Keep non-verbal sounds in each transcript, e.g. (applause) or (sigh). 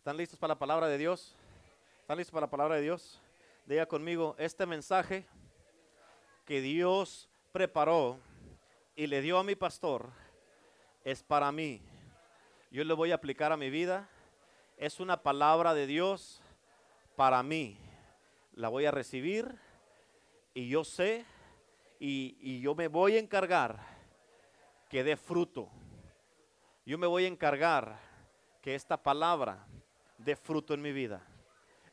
¿Están listos para la palabra de Dios? ¿Están listos para la palabra de Dios? Diga conmigo, este mensaje que Dios preparó y le dio a mi pastor es para mí. Yo le voy a aplicar a mi vida. Es una palabra de Dios para mí. La voy a recibir y yo sé y, y yo me voy a encargar que dé fruto. Yo me voy a encargar que esta palabra dé fruto en mi vida.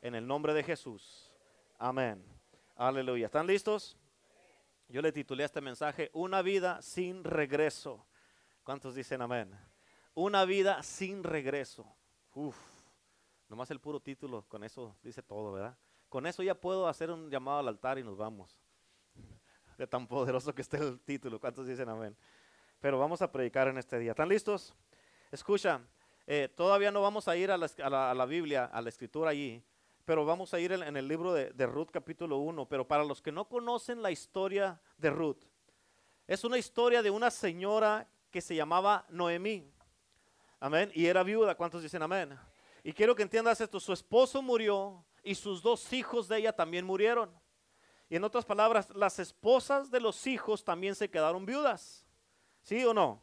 En el nombre de Jesús. Amén. Aleluya. ¿Están listos? Yo le titulé este mensaje Una vida sin regreso. ¿Cuántos dicen amén? Una vida sin regreso. Uf, nomás el puro título, con eso dice todo, ¿verdad? Con eso ya puedo hacer un llamado al altar y nos vamos. De tan poderoso que esté el título. ¿Cuántos dicen amén? Pero vamos a predicar en este día. ¿Están listos? Escucha, eh, todavía no vamos a ir a la, Biblia, a la escritura allí, pero vamos a ir en, en el libro de, de, Ruth capítulo 1. Pero para los que no conocen la historia de Ruth, es una historia de una señora que se llamaba Noemí. Amén. Y era viuda. ¿Cuántos dicen amén? Y quiero que entiendas esto. Su esposo murió y sus dos hijos de ella también murieron. Y en otras palabras, las esposas de los hijos también se quedaron viudas. ¿Sí o no?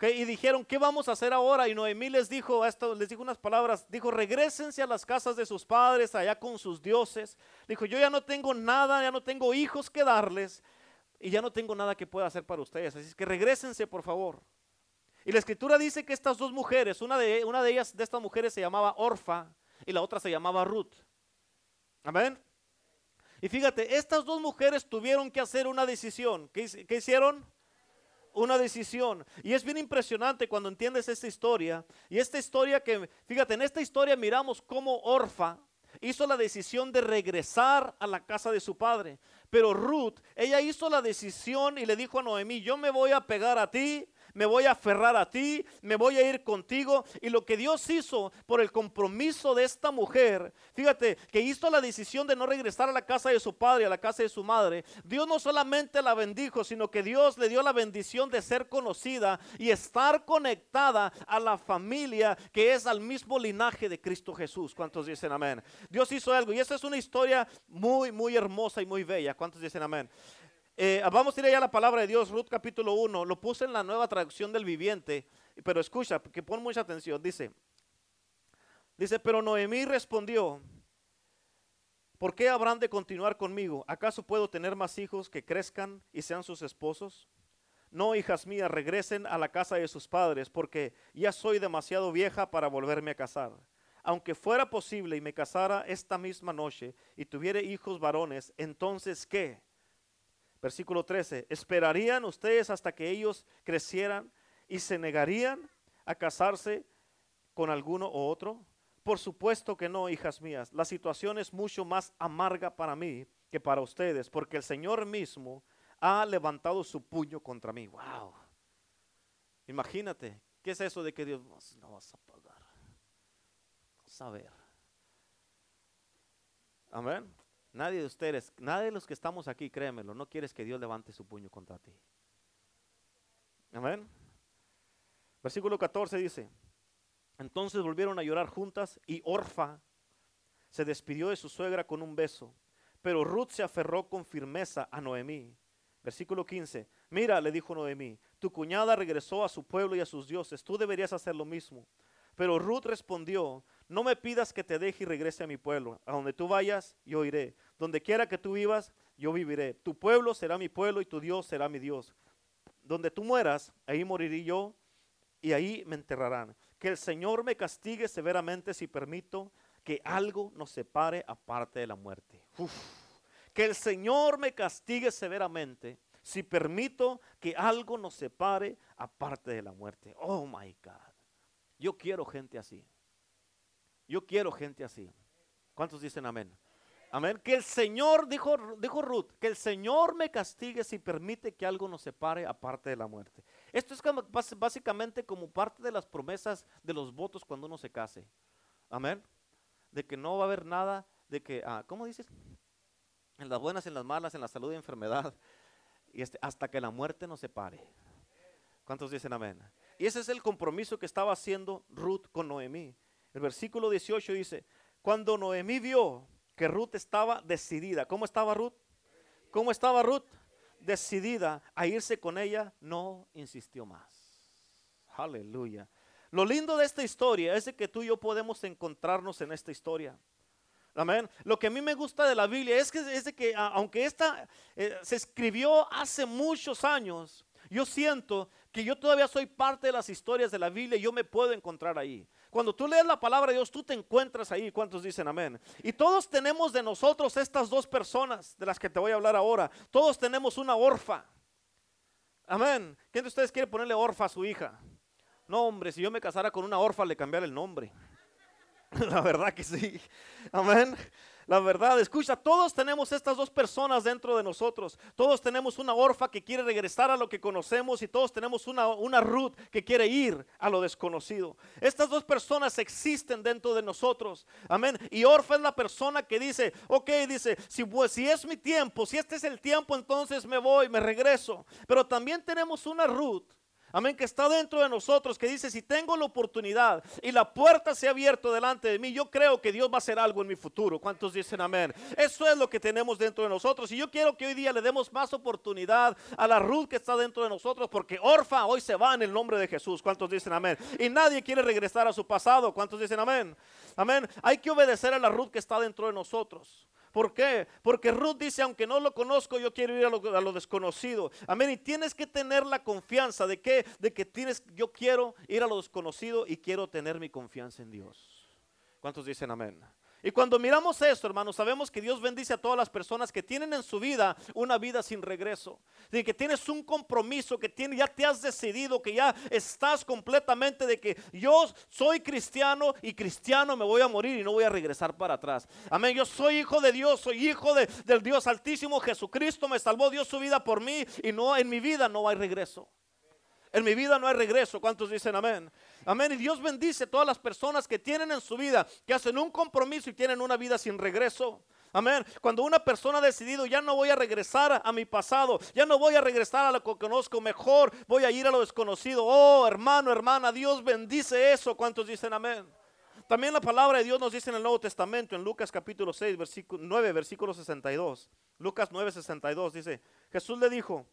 Y dijeron, ¿qué vamos a hacer ahora? Y Noemí les dijo, esto, les dijo unas palabras, dijo, regresense a las casas de sus padres, allá con sus dioses. Dijo, yo ya no tengo nada, ya no tengo hijos que darles, y ya no tengo nada que pueda hacer para ustedes. Así que regresense, por favor. Y la escritura dice que estas dos mujeres, una de, una de ellas, de estas mujeres se llamaba Orfa, y la otra se llamaba Ruth. Amén. Y fíjate, estas dos mujeres tuvieron que hacer una decisión. ¿Qué, qué hicieron? Una decisión. Y es bien impresionante cuando entiendes esta historia. Y esta historia que, fíjate, en esta historia miramos cómo Orfa hizo la decisión de regresar a la casa de su padre. Pero Ruth, ella hizo la decisión y le dijo a Noemí, yo me voy a pegar a ti, me voy a aferrar a ti, me voy a ir contigo. Y lo que Dios hizo por el compromiso de esta mujer, fíjate, que hizo la decisión de no regresar a la casa de su padre, a la casa de su madre. Dios no solamente la bendijo, sino que Dios le dio la bendición de ser conocida y estar conectada a la familia que es al mismo linaje de Cristo Jesús. ¿Cuántos dicen amén? Dios hizo algo y esa es una historia muy, muy hermosa y muy bella. ¿Cuántos dicen amén? Eh, vamos a ir allá a la palabra de Dios, Ruth capítulo 1. Lo puse en la nueva traducción del viviente, pero escucha, que pon mucha atención. Dice, dice, pero Noemí respondió, ¿por qué habrán de continuar conmigo? ¿Acaso puedo tener más hijos que crezcan y sean sus esposos? No, hijas mías, regresen a la casa de sus padres, porque ya soy demasiado vieja para volverme a casar. Aunque fuera posible y me casara esta misma noche y tuviera hijos varones, entonces ¿qué? Versículo 13, ¿esperarían ustedes hasta que ellos crecieran y se negarían a casarse con alguno o otro? Por supuesto que no, hijas mías. La situación es mucho más amarga para mí que para ustedes, porque el Señor mismo ha levantado su puño contra mí. Wow. Imagínate, ¿qué es eso de que Dios no vas a pagar? Ver. Amén. Nadie de ustedes, nadie de los que estamos aquí, créemelo, no quieres que Dios levante su puño contra ti. Amén. Versículo 14 dice, entonces volvieron a llorar juntas y Orfa se despidió de su suegra con un beso, pero Ruth se aferró con firmeza a Noemí. Versículo 15, mira, le dijo Noemí, tu cuñada regresó a su pueblo y a sus dioses, tú deberías hacer lo mismo. Pero Ruth respondió, no me pidas que te deje y regrese a mi pueblo. A donde tú vayas, yo iré. Donde quiera que tú vivas, yo viviré. Tu pueblo será mi pueblo y tu Dios será mi Dios. Donde tú mueras, ahí moriré yo y ahí me enterrarán. Que el Señor me castigue severamente si permito que algo nos separe aparte de la muerte. Uf. Que el Señor me castigue severamente si permito que algo nos separe aparte de la muerte. Oh my God. Yo quiero gente así. Yo quiero gente así. ¿Cuántos dicen amén? Amén. Que el Señor, dijo, dijo Ruth, que el Señor me castigue si permite que algo nos separe aparte de la muerte. Esto es básicamente como parte de las promesas de los votos cuando uno se case. Amén. De que no va a haber nada, de que, ah, ¿cómo dices? En las buenas, en las malas, en la salud y enfermedad. Y este, hasta que la muerte nos separe. ¿Cuántos dicen amén? Y ese es el compromiso que estaba haciendo Ruth con Noemí. El versículo 18 dice, cuando Noemí vio que Ruth estaba decidida, ¿cómo estaba Ruth? ¿Cómo estaba Ruth? Decidida a irse con ella, no insistió más. Aleluya. Lo lindo de esta historia es de que tú y yo podemos encontrarnos en esta historia. Amén. Lo que a mí me gusta de la Biblia es que, es de que aunque esta eh, se escribió hace muchos años, yo siento que yo todavía soy parte de las historias de la Biblia y yo me puedo encontrar ahí. Cuando tú lees la palabra de Dios, tú te encuentras ahí. ¿Cuántos dicen amén? Y todos tenemos de nosotros estas dos personas de las que te voy a hablar ahora. Todos tenemos una orfa. Amén. ¿Quién de ustedes quiere ponerle orfa a su hija? No, hombre, si yo me casara con una orfa, le cambiara el nombre. (laughs) La verdad que sí. Amén. La verdad, escucha, todos tenemos estas dos personas dentro de nosotros. Todos tenemos una orfa que quiere regresar a lo que conocemos y todos tenemos una, una Ruth que quiere ir a lo desconocido. Estas dos personas existen dentro de nosotros. Amén. Y orfa es la persona que dice, ok, dice, si, pues, si es mi tiempo, si este es el tiempo, entonces me voy, me regreso. Pero también tenemos una Ruth Amén, que está dentro de nosotros, que dice, si tengo la oportunidad y la puerta se ha abierto delante de mí, yo creo que Dios va a hacer algo en mi futuro. ¿Cuántos dicen amén? Eso es lo que tenemos dentro de nosotros. Y yo quiero que hoy día le demos más oportunidad a la Ruth que está dentro de nosotros, porque Orfa hoy se va en el nombre de Jesús. ¿Cuántos dicen amén? Y nadie quiere regresar a su pasado. ¿Cuántos dicen amén? Amén. Hay que obedecer a la Ruth que está dentro de nosotros. ¿Por qué? Porque Ruth dice, aunque no lo conozco, yo quiero ir a lo, desconocido. Amén. Y tienes que tener la confianza de que, de que tienes, yo quiero ir a lo desconocido y quiero tener mi confianza en Dios. ¿Cuántos dicen amén? Y cuando miramos esto, hermanos, sabemos que Dios bendice a todas las personas que tienen en su vida una vida sin regreso. De que tienes un compromiso, que ya te has decidido, que ya estás completamente de que yo soy cristiano y cristiano me voy a morir y no voy a regresar para atrás. Amén. Yo soy hijo de Dios, soy hijo de, del Dios Altísimo. Jesucristo me salvó, Dios su vida por mí y no en mi vida no hay regreso. En mi vida no hay regreso. ¿Cuántos dicen amén? Amén. Y Dios bendice a todas las personas que tienen en su vida, que hacen un compromiso y tienen una vida sin regreso. Amén. Cuando una persona ha decidido, ya no voy a regresar a mi pasado, ya no voy a regresar a lo que conozco mejor, voy a ir a lo desconocido. Oh, hermano, hermana, Dios bendice eso. ¿Cuántos dicen amén? También la palabra de Dios nos dice en el Nuevo Testamento, en Lucas capítulo 6, versículo 9, versículo 62. Lucas 9, 62 dice, Jesús le dijo,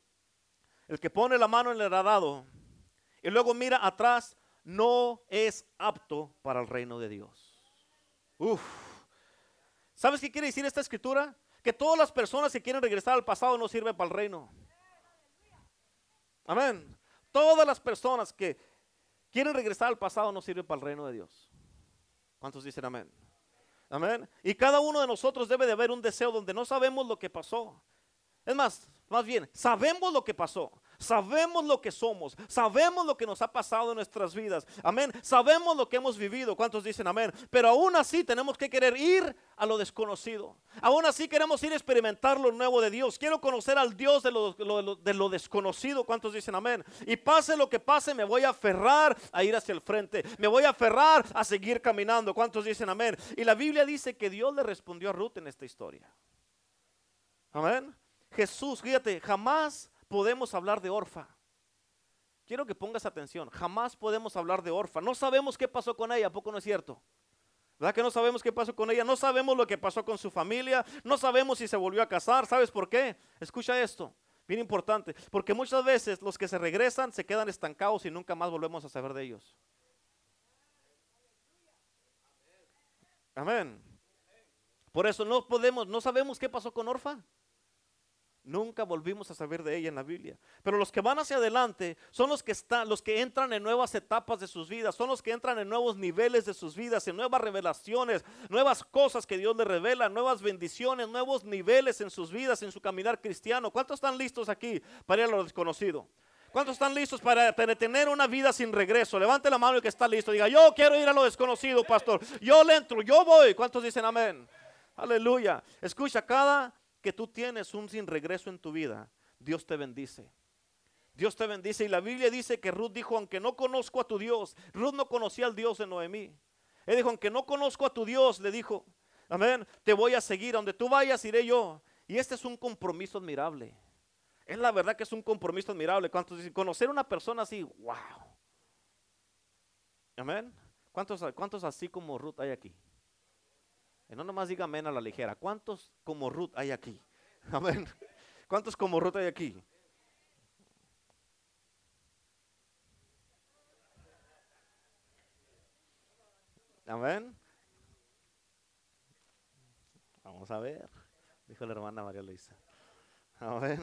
el que pone la mano en el arado y luego mira atrás, no es apto para el reino de Dios. Uf. ¿Sabes qué quiere decir esta escritura? Que todas las personas que quieren regresar al pasado no sirven para el reino. Amén. Todas las personas que quieren regresar al pasado no sirven para el reino de Dios. ¿Cuántos dicen amén? Amén. Y cada uno de nosotros debe de haber un deseo donde no sabemos lo que pasó. Es más, más bien, sabemos lo que pasó. Sabemos lo que somos, sabemos lo que nos ha pasado en nuestras vidas. Amén. Sabemos lo que hemos vivido. ¿Cuántos dicen amén? Pero aún así tenemos que querer ir a lo desconocido. Aún así queremos ir a experimentar lo nuevo de Dios. Quiero conocer al Dios de lo, de lo desconocido. ¿Cuántos dicen amén? Y pase lo que pase, me voy a aferrar a ir hacia el frente. Me voy a aferrar a seguir caminando. ¿Cuántos dicen amén? Y la Biblia dice que Dios le respondió a Ruth en esta historia. Amén. Jesús, fíjate, jamás podemos hablar de Orfa. Quiero que pongas atención, jamás podemos hablar de Orfa. No sabemos qué pasó con ella, ¿a poco no es cierto? ¿Verdad que no sabemos qué pasó con ella? No sabemos lo que pasó con su familia, no sabemos si se volvió a casar, ¿sabes por qué? Escucha esto, bien importante, porque muchas veces los que se regresan se quedan estancados y nunca más volvemos a saber de ellos. Amén. Por eso no podemos, no sabemos qué pasó con Orfa. Nunca volvimos a saber de ella en la Biblia. Pero los que van hacia adelante son los que están, los que entran en nuevas etapas de sus vidas, son los que entran en nuevos niveles de sus vidas, en nuevas revelaciones, nuevas cosas que Dios les revela, nuevas bendiciones, nuevos niveles en sus vidas, en su caminar cristiano. ¿Cuántos están listos aquí para ir a lo desconocido? ¿Cuántos están listos para, tener una vida sin regreso? Levante la mano el que está listo. Diga, yo quiero ir a lo desconocido, pastor. Yo le entro, yo voy. ¿Cuántos dicen amén? Aleluya. Escucha, cada que tú tienes un sin regreso en tu vida, Dios te bendice. Dios te bendice. Y la Biblia dice que Ruth dijo, aunque no conozco a tu Dios, Ruth no conocía al Dios de Noemí. Él dijo, aunque no conozco a tu Dios, le dijo, amén, te voy a seguir, donde tú vayas iré yo. Y este es un compromiso admirable. Es la verdad que es un compromiso admirable. Cuando conocer a una persona así, wow. Amén. ¿Cuántos, cuántos así como Ruth hay aquí? Y no nomás diga amén a la ligera. ¿Cuántos como Ruth hay aquí? (laughs) Amén. ¿Cuántos como Ruth hay aquí? Amén. Vamos a ver, dijo la hermana María Luisa. Amén.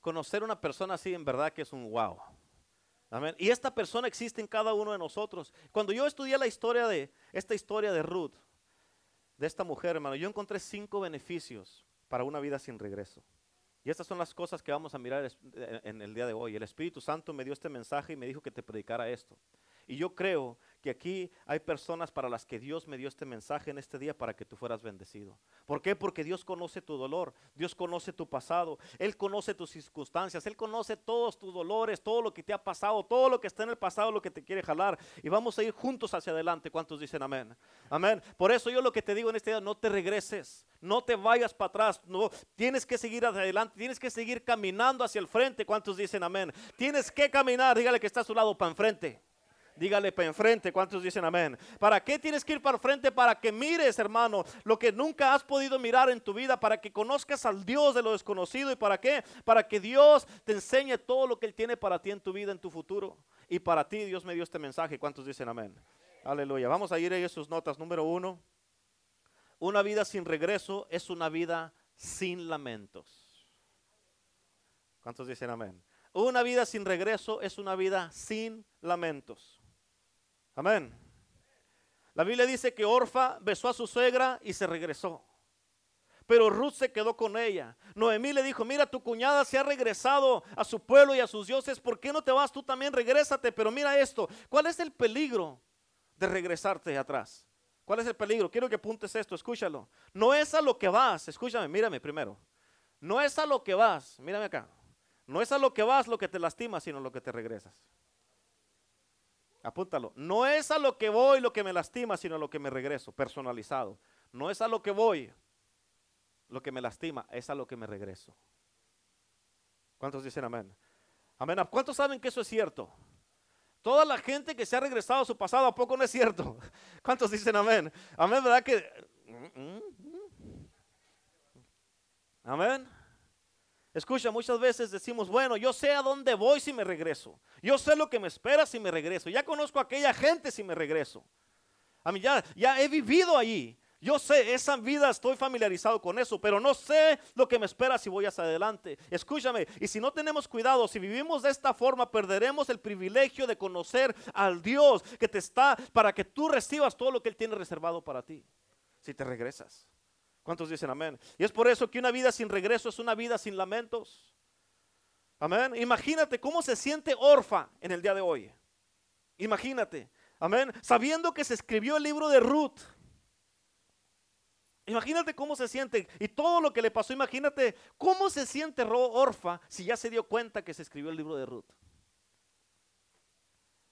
Conocer una persona así en verdad que es un wow. Y esta persona existe en cada uno de nosotros. Cuando yo estudié la historia de esta historia de Ruth, de esta mujer, hermano, yo encontré cinco beneficios para una vida sin regreso. Y estas son las cosas que vamos a mirar en el día de hoy. El Espíritu Santo me dio este mensaje y me dijo que te predicara esto. Y yo creo que aquí hay personas para las que Dios me dio este mensaje en este día para que tú fueras bendecido. ¿Por qué? Porque Dios conoce tu dolor, Dios conoce tu pasado, Él conoce tus circunstancias, Él conoce todos tus dolores, todo lo que te ha pasado, todo lo que está en el pasado, lo que te quiere jalar. Y vamos a ir juntos hacia adelante. ¿Cuántos dicen amén? Amén. Por eso yo lo que te digo en este día, no te regreses, no te vayas para atrás, no, tienes que seguir hacia adelante, tienes que seguir caminando hacia el frente. ¿Cuántos dicen amén? Tienes que caminar, dígale que está a su lado para enfrente. Dígale para enfrente, ¿cuántos dicen amén? ¿Para qué tienes que ir para enfrente? Para que mires, hermano, lo que nunca has podido mirar en tu vida, para que conozcas al Dios de lo desconocido. ¿Y para qué? Para que Dios te enseñe todo lo que Él tiene para ti en tu vida, en tu futuro. Y para ti Dios me dio este mensaje. ¿Cuántos dicen amén? Aleluya. Vamos a ir a sus notas. Número uno. Una vida sin regreso es una vida sin lamentos. ¿Cuántos dicen amén? Una vida sin regreso es una vida sin lamentos. Amén. La Biblia dice que Orfa besó a su suegra y se regresó. Pero Ruth se quedó con ella. Noemí le dijo, mira, tu cuñada se ha regresado a su pueblo y a sus dioses. ¿Por qué no te vas tú también? Regrésate. Pero mira esto. ¿Cuál es el peligro de regresarte atrás? ¿Cuál es el peligro? Quiero que apuntes esto, escúchalo. No es a lo que vas, escúchame, mírame primero. No es a lo que vas, mírame acá. No es a lo que vas lo que te lastima, sino lo que te regresas. Apúntalo. No es a lo que voy lo que me lastima, sino lo que me regreso, personalizado. No es a lo que voy lo que me lastima, es a lo que me regreso. ¿Cuántos dicen amén? Amén. ¿Cuántos saben que eso es cierto? Toda la gente que se ha regresado a su pasado, ¿a poco no es cierto? (laughs) ¿Cuántos dicen amén? Amén, ¿verdad que? Amén. Escucha, muchas veces decimos, bueno, yo sé a dónde voy si me regreso. Yo sé lo que me espera si me regreso. Ya conozco a aquella gente si me regreso. A mí ya, ya he vivido allí. Yo sé, esa vida estoy familiarizado con eso, pero no sé lo que me espera si voy hacia adelante. Escúchame, y si no tenemos cuidado, si vivimos de esta forma, perderemos el privilegio de conocer al Dios que te está para que tú recibas todo lo que Él tiene reservado para ti, si te regresas. ¿Cuántos dicen amén? Y es por eso que una vida sin regreso es una vida sin lamentos. Amén. Imagínate cómo se siente Orfa en el día de hoy. Imagínate. Amén. Sabiendo que se escribió el libro de Ruth. Imagínate cómo se siente y todo lo que le pasó. Imagínate cómo se siente Orfa si ya se dio cuenta que se escribió el libro de Ruth.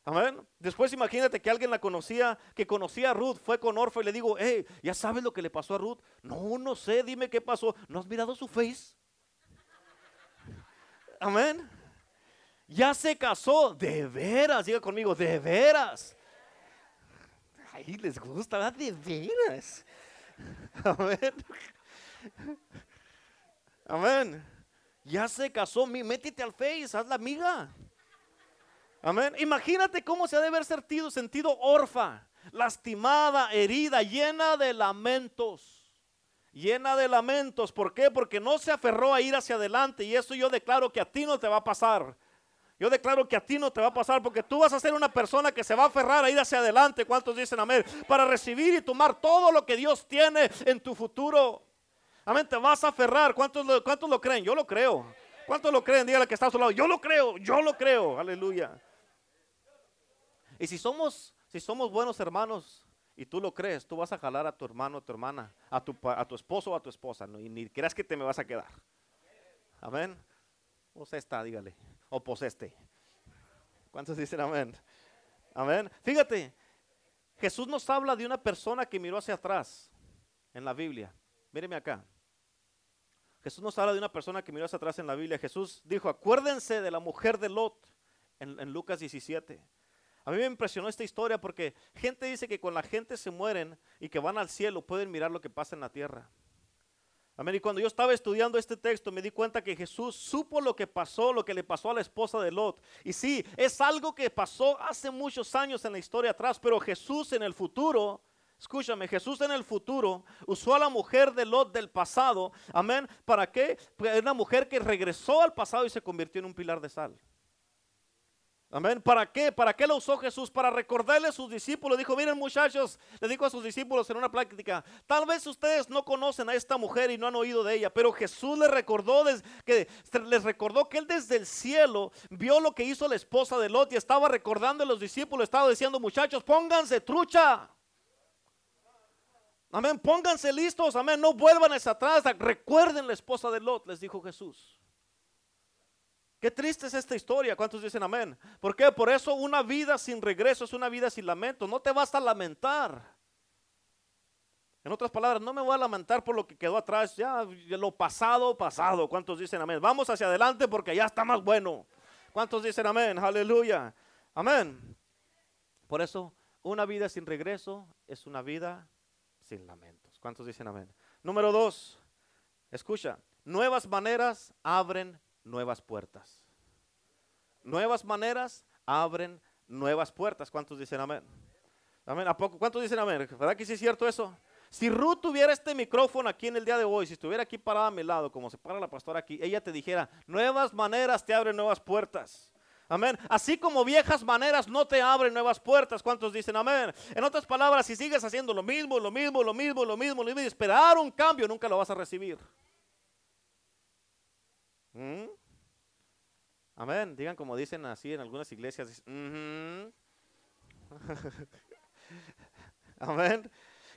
Amén. Después imagínate que alguien la conocía, que conocía a Ruth, fue con Orfa y le digo, hey, ¿ya sabes lo que le pasó a Ruth? No, no sé, dime qué pasó. ¿No has mirado su face? Amén. Ya se casó, de veras, diga conmigo, de veras. Ahí les gusta, ¿verdad? De veras. Amén. Amén. Ya se casó, métete al face, haz la amiga. Amén. Imagínate cómo se ha de haber sentido, sentido orfa, lastimada, herida, llena de lamentos. Llena de lamentos. ¿Por qué? Porque no se aferró a ir hacia adelante. Y eso yo declaro que a ti no te va a pasar. Yo declaro que a ti no te va a pasar porque tú vas a ser una persona que se va a aferrar a ir hacia adelante. ¿Cuántos dicen amén? Para recibir y tomar todo lo que Dios tiene en tu futuro. Amén, te vas a aferrar. ¿Cuántos lo, cuántos lo creen? Yo lo creo. ¿Cuántos lo creen? Dígale que está a su lado. Yo lo creo, yo lo creo. Aleluya. Y si somos, si somos buenos hermanos y tú lo crees, tú vas a jalar a tu hermano, a tu hermana, a tu, a tu esposo o a tu esposa, y ni creas que te me vas a quedar. Amén. Pues esta, dígale. O pues este. ¿Cuántos dicen amén? Amén. Fíjate, Jesús nos habla de una persona que miró hacia atrás en la Biblia. Míreme acá. Jesús nos habla de una persona que miró hacia atrás en la Biblia. Jesús dijo, acuérdense de la mujer de Lot en, en Lucas 17. A mí me impresionó esta historia porque gente dice que cuando la gente se mueren y que van al cielo pueden mirar lo que pasa en la tierra. Amén. Y cuando yo estaba estudiando este texto me di cuenta que Jesús supo lo que pasó, lo que le pasó a la esposa de Lot. Y sí, es algo que pasó hace muchos años en la historia atrás, pero Jesús en el futuro, escúchame, Jesús en el futuro usó a la mujer de Lot del pasado, amén, ¿para qué? Pues, una mujer que regresó al pasado y se convirtió en un pilar de sal. Amén. ¿Para qué? ¿Para qué lo usó Jesús? Para recordarle a sus discípulos. Dijo, miren muchachos, le dijo a sus discípulos en una práctica, tal vez ustedes no conocen a esta mujer y no han oído de ella, pero Jesús les recordó, que, les recordó que él desde el cielo vio lo que hizo la esposa de Lot y estaba recordando a los discípulos, estaba diciendo, muchachos, pónganse trucha. Amén, pónganse listos, amén, no vuelvan hacia atrás, recuerden la esposa de Lot, les dijo Jesús. Qué triste es esta historia. ¿Cuántos dicen amén? ¿Por qué? Por eso una vida sin regreso es una vida sin lamento. No te vas a lamentar. En otras palabras, no me voy a lamentar por lo que quedó atrás. Ya lo pasado, pasado. ¿Cuántos dicen amén? Vamos hacia adelante porque ya está más bueno. ¿Cuántos dicen amén? Aleluya. Amén. Por eso, una vida sin regreso es una vida sin lamentos. ¿Cuántos dicen amén? Número dos, escucha, nuevas maneras abren nuevas puertas. Nuevas maneras abren nuevas puertas. ¿Cuántos dicen amén? Amén. ¿A poco? ¿Cuántos dicen amén? ¿Verdad que sí es cierto eso? Si Ruth tuviera este micrófono aquí en el día de hoy, si estuviera aquí parada a mi lado, como se para la pastora aquí, ella te dijera, nuevas maneras te abren nuevas puertas. Amén. Así como viejas maneras no te abren nuevas puertas. ¿Cuántos dicen amén? En otras palabras, si sigues haciendo lo mismo, lo mismo, lo mismo, lo mismo, lo mismo y esperar un cambio, nunca lo vas a recibir. ¿Mm? Amén. Digan como dicen así en algunas iglesias. (laughs) Amén.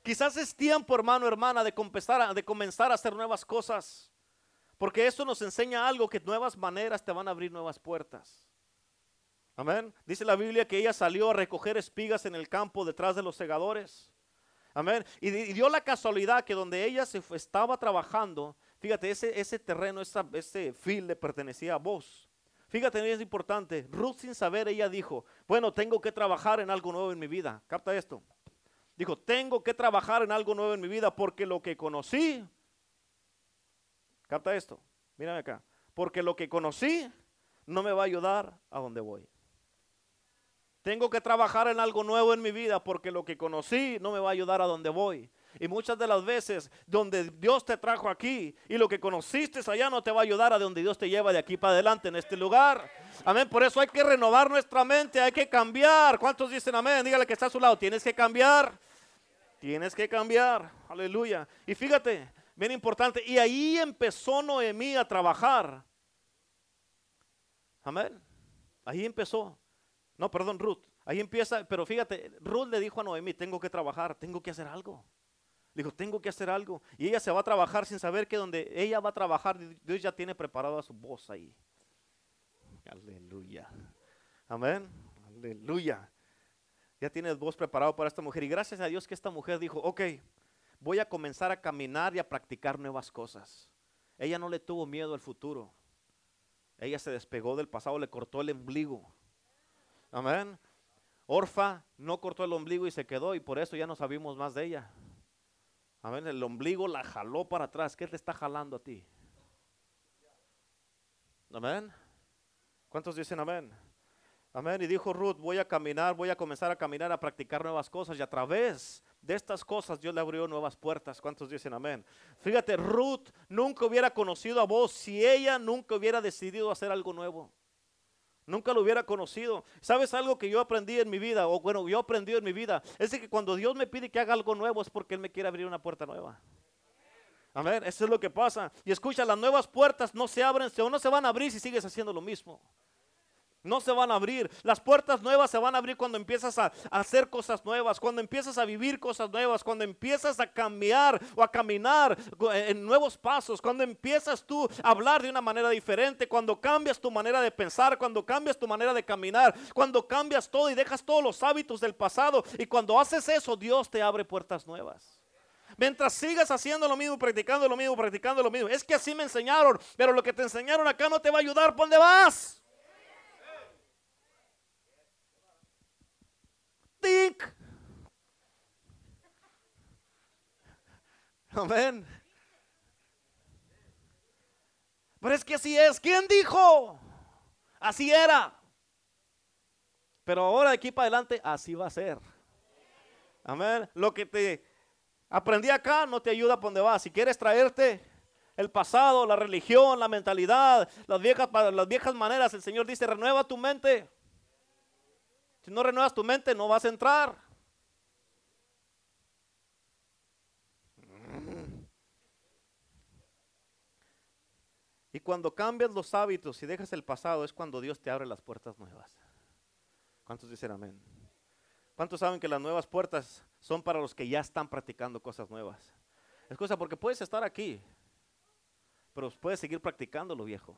Quizás es tiempo, hermano, hermana, de comenzar, a, de comenzar a hacer nuevas cosas. Porque eso nos enseña algo, que nuevas maneras te van a abrir nuevas puertas. Amén. Dice la Biblia que ella salió a recoger espigas en el campo detrás de los segadores. Amén. Y, dio la casualidad que donde ella se estaba trabajando, fíjate, ese, ese terreno, ese fil le pertenecía a vos. Fíjate, es importante. Ruth sin saber, ella dijo, bueno, tengo que trabajar en algo nuevo en mi vida. Capta esto. Dijo, tengo que trabajar en algo nuevo en mi vida porque lo que conocí, capta esto, mírame acá, porque lo que conocí no me va a ayudar a donde voy. Tengo que trabajar en algo nuevo en mi vida porque lo que conocí no me va a ayudar a donde voy. Y muchas de las veces donde Dios te trajo aquí y lo que conociste allá no te va a ayudar a donde Dios te lleva de aquí para adelante en este lugar. Amén. Por eso hay que renovar nuestra mente, hay que cambiar. ¿Cuántos dicen amén? Dígale que está a su lado. Tienes que cambiar. Tienes que cambiar. Aleluya. Y fíjate, bien importante. Y ahí empezó Noemí a trabajar. Amén. Ahí empezó. No, perdón, Ruth. Ahí empieza, pero fíjate, Ruth le dijo a Noemí, tengo que trabajar, tengo que hacer algo. Dijo, tengo que hacer algo. Y ella se va a trabajar sin saber que donde ella va a trabajar, Dios ya tiene preparado a su voz ahí. Aleluya. Amén. Aleluya. Ya tienes voz preparado para esta mujer. Y gracias a Dios que esta mujer dijo, ok, voy a comenzar a caminar y a practicar nuevas cosas. Ella no le tuvo miedo al futuro. Ella se despegó del pasado, le cortó el ombligo. Amén. Orfa no cortó el ombligo y se quedó y por eso ya no sabemos más de ella. Amén. El ombligo la jaló para atrás. ¿Qué te está jalando a ti? Amén. ¿Cuántos dicen amén? Amén. Y dijo Ruth, voy a caminar, voy a comenzar a caminar, a practicar nuevas cosas. Y a través de estas cosas Dios le abrió nuevas puertas. ¿Cuántos dicen amén? Fíjate, Ruth nunca hubiera conocido a vos si ella nunca hubiera decidido hacer algo nuevo. Nunca lo hubiera conocido. ¿Sabes algo que yo aprendí en mi vida? O bueno, yo aprendí en mi vida. Es que cuando Dios me pide que haga algo nuevo es porque Él me quiere abrir una puerta nueva. Amén. Eso es lo que pasa. Y escucha, las nuevas puertas no se abren, o no se van a abrir si sigues haciendo lo mismo no se van a abrir. Las puertas nuevas se van a abrir cuando empiezas a, hacer cosas nuevas, cuando empiezas a vivir cosas nuevas, cuando empiezas a cambiar o a caminar en nuevos pasos, cuando empiezas tú a hablar de una manera diferente, cuando cambias tu manera de pensar, cuando cambias tu manera de caminar, cuando cambias todo y dejas todos los hábitos del pasado. Y cuando haces eso, Dios te abre puertas nuevas. Mientras sigas haciendo lo mismo, practicando lo mismo, practicando lo mismo. Es que así me enseñaron, pero lo que te enseñaron acá no te va a ayudar. ¿Por dónde vas? Amén. Pero es que así es. ¿Quién dijo? Así era. Pero ahora de aquí para adelante, así va a ser. Amén. Lo que te aprendí acá no te ayuda para donde vas. Si quieres traerte el pasado, la religión, la mentalidad, las viejas, las viejas maneras, el Señor dice, renueva tu mente. Si no renuevas tu mente, no vas a entrar. Y cuando cambias los hábitos y dejas el pasado es cuando Dios te abre las puertas nuevas. ¿Cuántos dicen amén? ¿Cuántos saben que las nuevas puertas son para los que ya están practicando cosas nuevas? Es cosa porque puedes estar aquí, pero puedes seguir practicando lo viejo.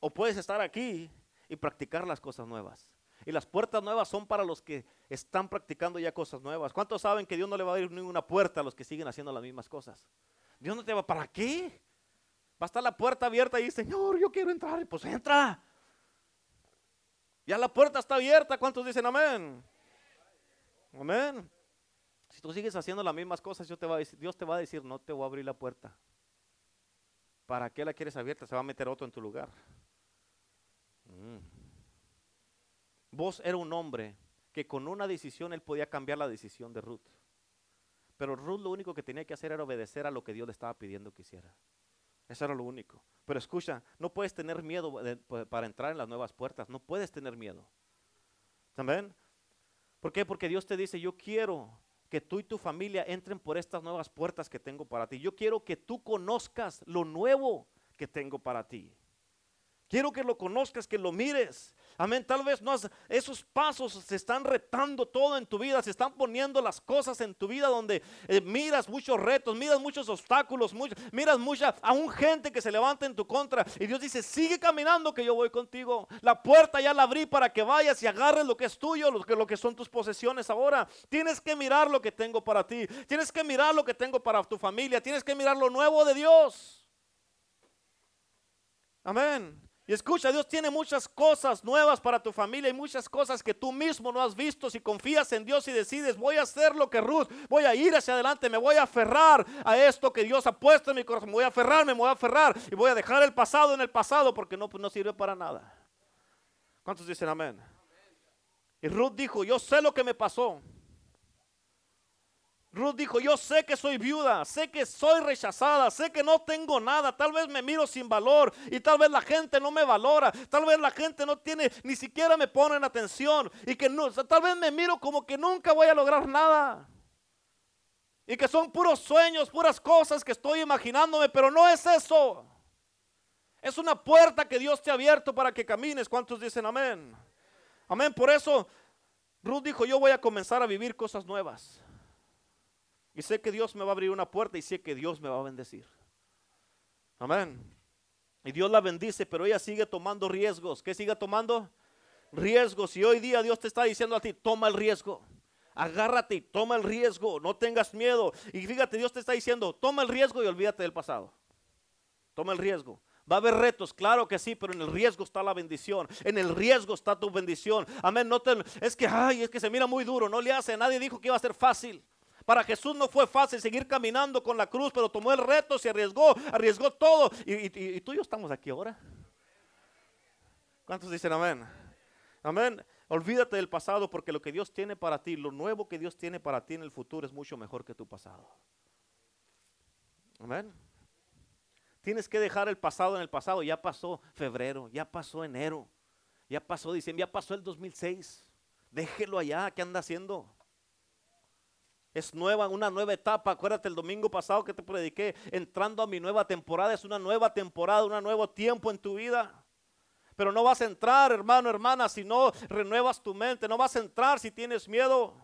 O puedes estar aquí y practicar las cosas nuevas. Y las puertas nuevas son para los que están practicando ya cosas nuevas. ¿Cuántos saben que Dios no le va a abrir ninguna puerta a los que siguen haciendo las mismas cosas? Dios no te va, ¿para qué? Va a estar la puerta abierta y, Señor, yo quiero entrar. Pues entra. Ya la puerta está abierta. ¿Cuántos dicen amén? Amén. Si tú sigues haciendo las mismas cosas, Dios te va a decir, Dios te va a decir no te voy a abrir la puerta. ¿Para qué la quieres abierta? Se va a meter otro en tu lugar. Mm. Vos era un hombre que con una decisión él podía cambiar la decisión de Ruth. Pero Ruth lo único que tenía que hacer era obedecer a lo que Dios le estaba pidiendo que hiciera. Eso era lo único. Pero escucha, no puedes tener miedo para entrar en las nuevas puertas. No puedes tener miedo. ¿También? ¿Por qué? Porque Dios te dice, yo quiero que tú y tu familia entren por estas nuevas puertas que tengo para ti. Yo quiero que tú conozcas lo nuevo que tengo para ti. Quiero que lo conozcas, que lo mires. Amén. Tal vez no esos pasos se están retando todo en tu vida, se están poniendo las cosas en tu vida donde eh, miras muchos retos, miras muchos obstáculos, miras mucha, aún gente que se levanta en tu contra. Y Dios dice, sigue caminando que yo voy contigo. La puerta ya la abrí para que vayas y agarres lo que es tuyo, lo que, lo que son tus posesiones ahora. Tienes que mirar lo que tengo para ti. Tienes que mirar lo que tengo para tu familia. Tienes que mirar lo nuevo de Dios. Amén. Y escucha, Dios tiene muchas cosas nuevas para tu familia y muchas cosas que tú mismo no has visto. Si confías en Dios y decides, voy a hacer lo que Ruth, voy a ir hacia adelante, me voy a aferrar a esto que Dios ha puesto en mi corazón, me voy a aferrar, me voy a aferrar y voy a dejar el pasado en el pasado porque no, no sirve para nada. ¿Cuántos dicen amén? Y Ruth dijo, yo sé lo que me pasó. Ruth dijo, yo sé que soy viuda, sé que soy rechazada, sé que no tengo nada, tal vez me miro sin valor y tal vez la gente no me valora, tal vez la gente no tiene, ni siquiera me pone en atención y que no, tal vez me miro como que nunca voy a lograr nada. Y que son puros sueños, puras cosas que estoy imaginándome, pero no es eso. Es una puerta que Dios te ha abierto para que camines. ¿Cuántos dicen amén? Amén. Por eso Ruth dijo, yo voy a comenzar a vivir cosas nuevas. Y sé que Dios me va a abrir una puerta y sé que Dios me va a bendecir. Amén. Y Dios la bendice, pero ella sigue tomando riesgos. ¿Qué sigue tomando? Riesgos. Y hoy día Dios te está diciendo a ti, toma el riesgo. Agárrate y toma el riesgo. No tengas miedo. Y fíjate, Dios te está diciendo, toma el riesgo y olvídate del pasado. Toma el riesgo. Va a haber retos, claro que sí, pero en el riesgo está la bendición. En el riesgo está tu bendición. Amén. No es que, ay, es que se mira muy duro. No le hace. Nadie dijo que iba a ser fácil. Para Jesús no fue fácil seguir caminando con la cruz, pero tomó el reto, se arriesgó, arriesgó todo. Y, tú y yo estamos aquí ahora. ¿Cuántos dicen amén? Amén. Olvídate del pasado porque lo que Dios tiene para ti, lo nuevo que Dios tiene para ti en el futuro es mucho mejor que tu pasado. Amén. Tienes que dejar el pasado en el pasado. Ya pasó febrero, ya pasó enero, ya pasó diciembre, ya pasó el 2006. Déjelo allá, ¿qué anda haciendo? Es nueva, una nueva etapa. Acuérdate el domingo pasado que te prediqué, entrando a mi nueva temporada. Es una nueva temporada, un nuevo tiempo en tu vida. Pero no vas a entrar, hermano, hermana, si no renuevas tu mente. No vas a entrar si tienes miedo.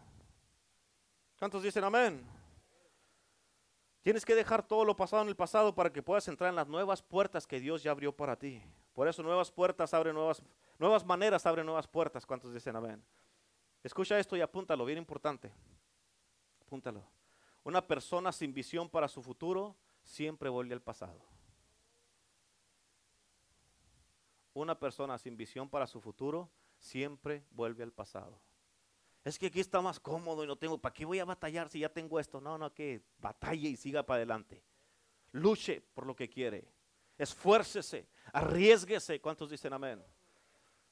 ¿Cuántos dicen amén? Tienes que dejar todo lo pasado en el pasado para que puedas entrar en las nuevas puertas que Dios ya abrió para ti. Por eso nuevas puertas abren nuevas, nuevas maneras, abren nuevas puertas. ¿Cuántos dicen amén? Escucha esto y apúntalo, bien importante. Apúntalo. Una persona sin visión para su futuro siempre vuelve al pasado. Una persona sin visión para su futuro siempre vuelve al pasado. Es que aquí está más cómodo y no tengo, ¿para qué voy a batallar si ya tengo esto? No, no, que batalle y siga para adelante. Luche por lo que quiere. Esfuércese, arriesguese. ¿Cuántos dicen amén?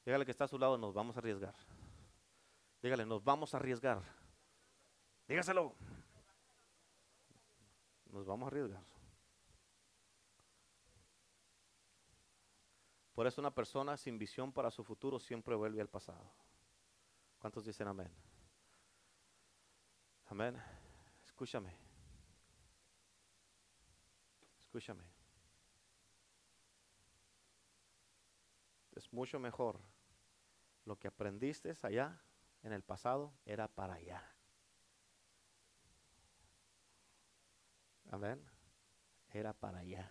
Dígale que está a su lado, nos vamos a arriesgar. Dígale, nos vamos a arriesgar. Dígaselo. Nos vamos a arriesgar. Por eso una persona sin visión para su futuro siempre vuelve al pasado. ¿Cuántos dicen amén? Amén. Escúchame. Escúchame. Es mucho mejor lo que aprendiste allá en el pasado era para allá. Amén. Era para allá.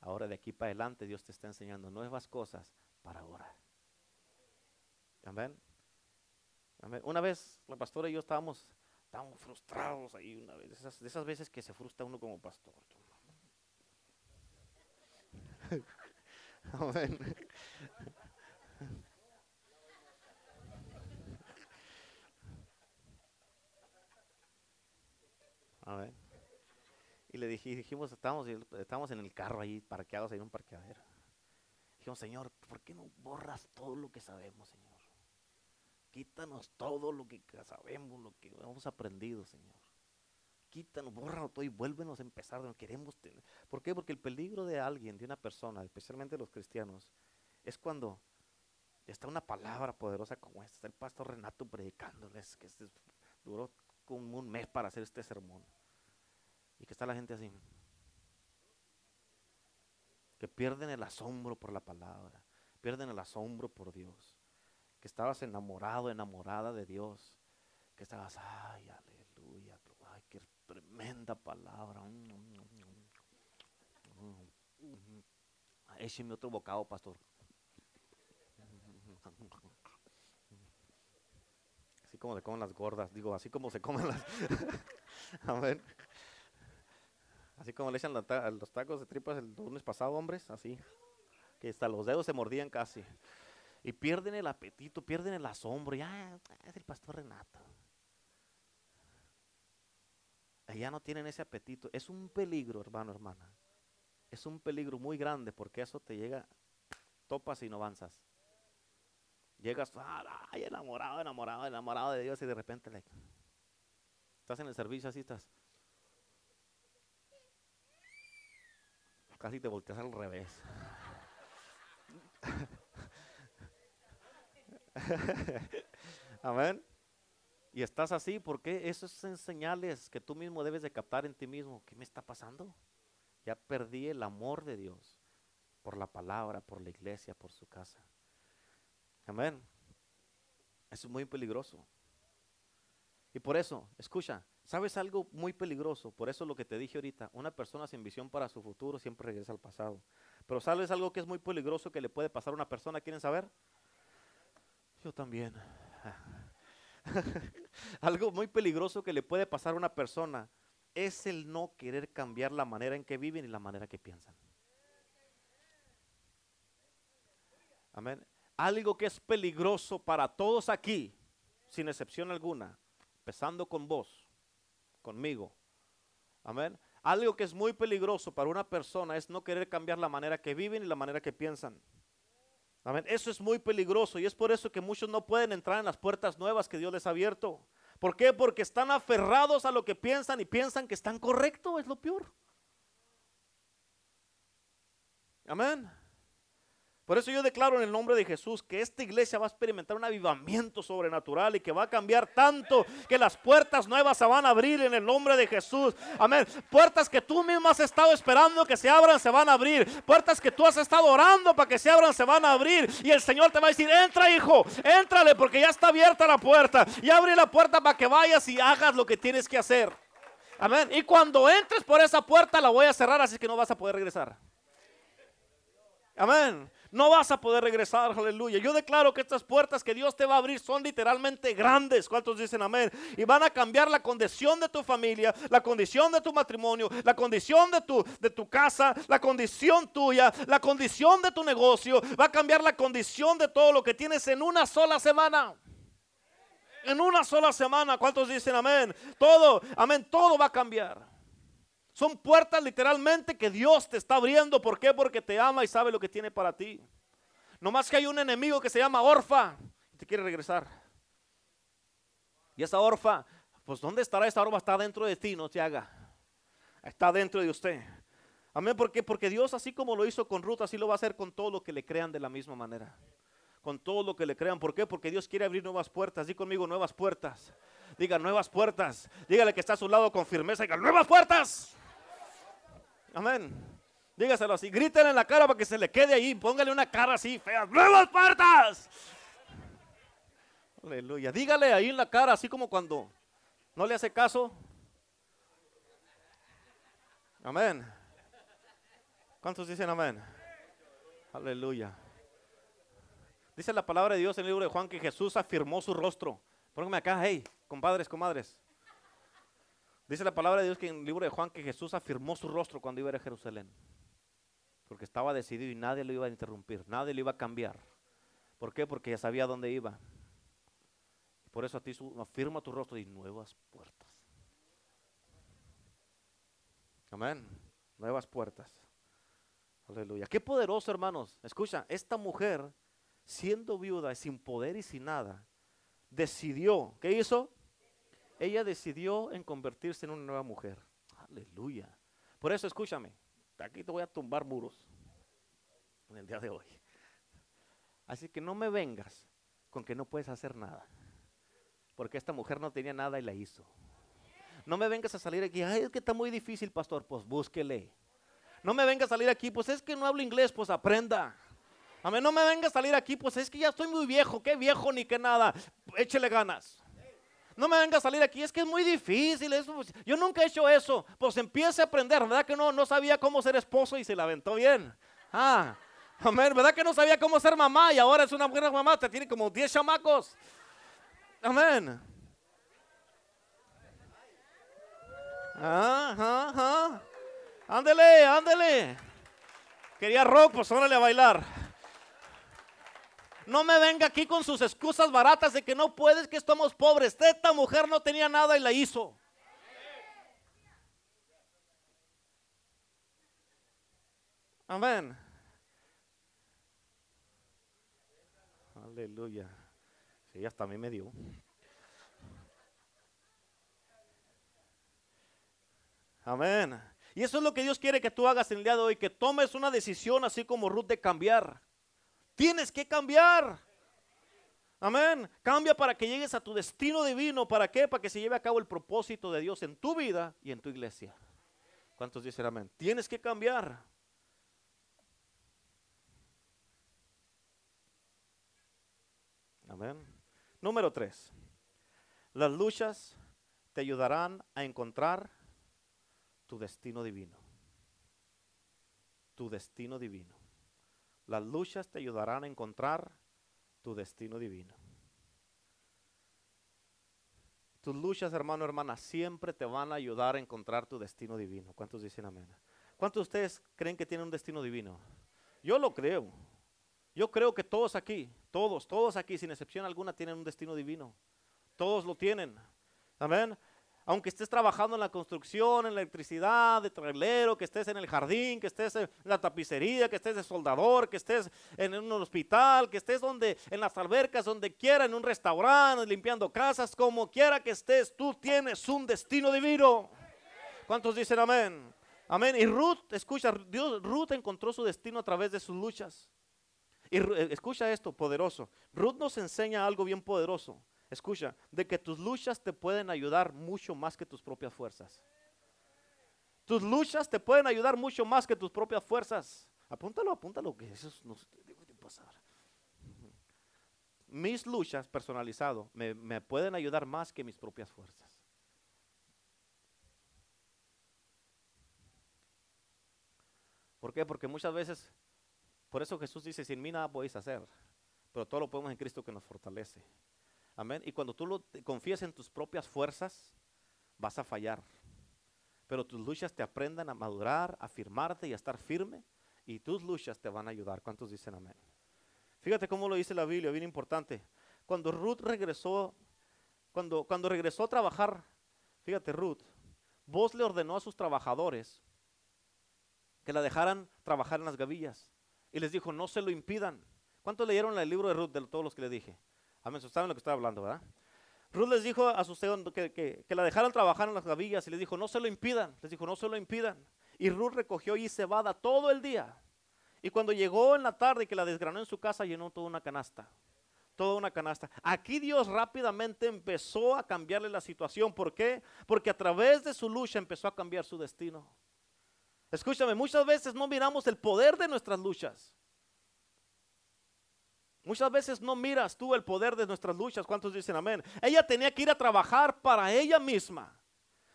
Ahora de aquí para adelante Dios te está enseñando nuevas cosas para ahora. Amén. Una vez la pastora y yo estábamos, estábamos frustrados ahí una vez, esas, de esas veces que se frustra uno como pastor. Amén. Amén. Y le dije, dijimos, estamos, estamos en el carro ahí, parqueados ahí en un parqueadero. Dijimos, Señor, ¿por qué no borras todo lo que sabemos, Señor? Quítanos todo lo que sabemos, lo que hemos aprendido, Señor. Quítanos, bórralo todo y vuélvenos a empezar. No queremos tener. ¿Por qué? Porque el peligro de alguien, de una persona, especialmente los cristianos, es cuando está una palabra poderosa como esta. Está el pastor Renato predicándoles, que duró como un mes para hacer este sermón. Y que está la gente así. Que pierden el asombro por la palabra. Pierden el asombro por Dios que estabas enamorado, enamorada de Dios, que estabas, ay, aleluya, ay, qué tremenda palabra. Écheme otro bocado, pastor. Así como se comen las gordas, digo, así como se comen las. (laughs) Amén. Así como le echan los tacos de tripas el lunes pasado, hombres, así. Que hasta los dedos se mordían casi. Y pierden el apetito, pierden el asombro. Ya es el pastor Renato. Ya no tienen ese apetito. Es un peligro, hermano, hermana. Es un peligro muy grande porque eso te llega, topas y no avanzas. Llegas, ay, enamorado, enamorado, enamorado de Dios y de repente estás en el servicio así, estás. Casi te volteas al revés. Amén. Y estás así porque eso es señales que tú mismo debes de captar en ti mismo. ¿Qué me está pasando? Ya perdí el amor de Dios por la palabra, por la iglesia, por su casa. Amén. Eso es muy peligroso. Y por eso, escucha, ¿sabes algo muy peligroso? Por eso lo que te dije ahorita, una persona sin visión para su futuro siempre regresa al pasado. Pero ¿sabes algo que es muy peligroso que le puede pasar a una persona? ¿Quieren saber? Yo también. (laughs) Algo muy peligroso que le puede pasar a una persona es el no querer cambiar la manera en que viven y la manera que piensan. Amén. Algo que es peligroso para todos aquí, sin excepción alguna, empezando con vos, conmigo. Amén. Algo que es muy peligroso para una persona es no querer cambiar la manera que viven y la manera que piensan. Eso es muy peligroso y es por eso que muchos no pueden entrar en las puertas nuevas que Dios les ha abierto. ¿Por qué? Porque están aferrados a lo que piensan y piensan que están correctos, es lo peor. Amén. Por eso yo declaro en el nombre de Jesús que esta iglesia va a experimentar un avivamiento sobrenatural y que va a cambiar tanto que las puertas nuevas se van a abrir en el nombre de Jesús. Amén. Puertas que tú mismo has estado esperando que se abran, se van a abrir. Puertas que tú has estado orando para que se abran, se van a abrir. Y el Señor te va a decir, entra hijo, éntrale porque ya está abierta la puerta. Y abre la puerta para que vayas y hagas lo que tienes que hacer. Amén. Y cuando entres por esa puerta la voy a cerrar, así que no vas a poder regresar. Amén. No vas a poder regresar, aleluya. Yo declaro que estas puertas que Dios te va a abrir son literalmente grandes. ¿Cuántos dicen amén? Y van a cambiar la condición de tu familia, la condición de tu matrimonio, la condición de tu, de tu casa, la condición tuya, la condición de tu negocio. Va a cambiar la condición de todo lo que tienes en una sola semana. En una sola semana, ¿cuántos dicen amén? Todo, amén, todo va a cambiar. Son puertas literalmente que Dios te está abriendo. ¿Por qué? Porque te ama y sabe lo que tiene para ti. No más que hay un enemigo que se llama Orfa y te quiere regresar. Y esa Orfa, pues ¿dónde estará esa Orfa? Está dentro de ti, no te haga. Está dentro de usted. Amén, ¿por qué? Porque Dios así como lo hizo con Ruth, así lo va a hacer con todo lo que le crean de la misma manera con todo lo que le crean. ¿Por qué? Porque Dios quiere abrir nuevas puertas. Dí conmigo nuevas puertas. Diga nuevas puertas. Dígale que está a su lado con firmeza. Diga nuevas puertas. Amén. Dígaselo así. Grítale en la cara para que se le quede ahí. Póngale una cara así fea. Nuevas puertas. Aleluya. Dígale ahí en la cara, así como cuando no le hace caso. Amén. ¿Cuántos dicen amén? Aleluya. Dice la palabra de Dios en el libro de Juan que Jesús afirmó su rostro. Póngame acá, hey, compadres, comadres. Dice la palabra de Dios que en el libro de Juan que Jesús afirmó su rostro cuando iba a Jerusalén. Porque estaba decidido y nadie lo iba a interrumpir, nadie lo iba a cambiar. ¿Por qué? Porque ya sabía dónde iba. Por eso a ti afirma tu rostro y nuevas puertas. Amén. Nuevas puertas. Aleluya. Qué poderoso, hermanos. Escucha, esta mujer siendo viuda, sin poder y sin nada, decidió, ¿qué hizo? Ella decidió en convertirse en una nueva mujer. Aleluya. Por eso escúchame, aquí te voy a tumbar muros en el día de hoy. Así que no me vengas con que no puedes hacer nada. Porque esta mujer no tenía nada y la hizo. No me vengas a salir aquí, ay, es que está muy difícil, pastor, pues búsquele. No me vengas a salir aquí, pues es que no hablo inglés, pues aprenda. Amén, no me venga a salir aquí, pues es que ya estoy muy viejo, qué viejo ni qué nada. Échele ganas. No me venga a salir aquí, es que es muy difícil eso. Pues, yo nunca he hecho eso. Pues empiece a aprender, ¿verdad que no? No sabía cómo ser esposo y se la aventó bien. Ah, amén, ¿verdad que no sabía cómo ser mamá y ahora es una buena mamá? Te tiene como 10 chamacos. Amén. Ándele, ándele. Quería rock, pues órale a bailar. No me venga aquí con sus excusas baratas de que no puedes, que estamos pobres. Esta mujer no tenía nada y la hizo. Amén. Aleluya. Sí, hasta a mí me dio. Amén. Y eso es lo que Dios quiere que tú hagas en el día de hoy, que tomes una decisión así como Ruth de cambiar. Tienes que cambiar. Amén. Cambia para que llegues a tu destino divino. ¿Para qué? Para que se lleve a cabo el propósito de Dios en tu vida y en tu iglesia. ¿Cuántos dicen amén? Tienes que cambiar. Amén. Número tres. Las luchas te ayudarán a encontrar tu destino divino. Tu destino divino. Las luchas te ayudarán a encontrar tu destino divino. Tus luchas, hermano, hermana, siempre te van a ayudar a encontrar tu destino divino. ¿Cuántos dicen amén? ¿Cuántos de ustedes creen que tienen un destino divino? Yo lo creo. Yo creo que todos aquí, todos, todos aquí, sin excepción alguna, tienen un destino divino. Todos lo tienen. Amén aunque estés trabajando en la construcción, en la electricidad, de trailero, que estés en el jardín, que estés en la tapicería, que estés de soldador, que estés en un hospital, que estés donde, en las albercas, donde quiera, en un restaurante, limpiando casas, como quiera que estés, tú tienes un destino divino. ¿Cuántos dicen amén? Amén. Y Ruth, escucha, Dios, Ruth encontró su destino a través de sus luchas. Y eh, escucha esto, poderoso. Ruth nos enseña algo bien poderoso escucha, de que tus luchas te pueden ayudar mucho más que tus propias fuerzas. Tus luchas te pueden ayudar mucho más que tus propias fuerzas. Apúntalo, apúntalo, que eso no debe pasar. Mis luchas personalizado me, me pueden ayudar más que mis propias fuerzas. ¿Por qué? Porque muchas veces, por eso Jesús dice, sin mí nada podéis hacer, pero todo lo podemos en Cristo que nos fortalece. Amén. Y cuando tú lo confías en tus propias fuerzas, vas a fallar. Pero tus luchas te aprendan a madurar, a firmarte y a estar firme. Y tus luchas te van a ayudar. ¿Cuántos dicen amén? Fíjate cómo lo dice la Biblia, bien importante. Cuando Ruth regresó cuando, cuando regresó a trabajar, fíjate Ruth, vos le ordenó a sus trabajadores que la dejaran trabajar en las gavillas. Y les dijo, no se lo impidan. ¿Cuántos leyeron el libro de Ruth de todos los que les dije? Amén, saben lo que estoy hablando, ¿verdad? Ruth les dijo a sus que, que, que, la dejaran trabajar en las gavillas y les dijo, no se lo impidan. Les dijo, no se lo impidan. Y Ruth recogió y cebada todo el día. Y cuando llegó en la tarde y que la desgranó en su casa, llenó toda una canasta. Toda una canasta. Aquí Dios rápidamente empezó a cambiarle la situación. ¿Por qué? Porque a través de su lucha empezó a cambiar su destino. Escúchame, muchas veces no miramos el poder de nuestras luchas. Muchas veces no miras tú el poder de nuestras luchas. ¿Cuántos dicen amén? Ella tenía que ir a trabajar para ella misma.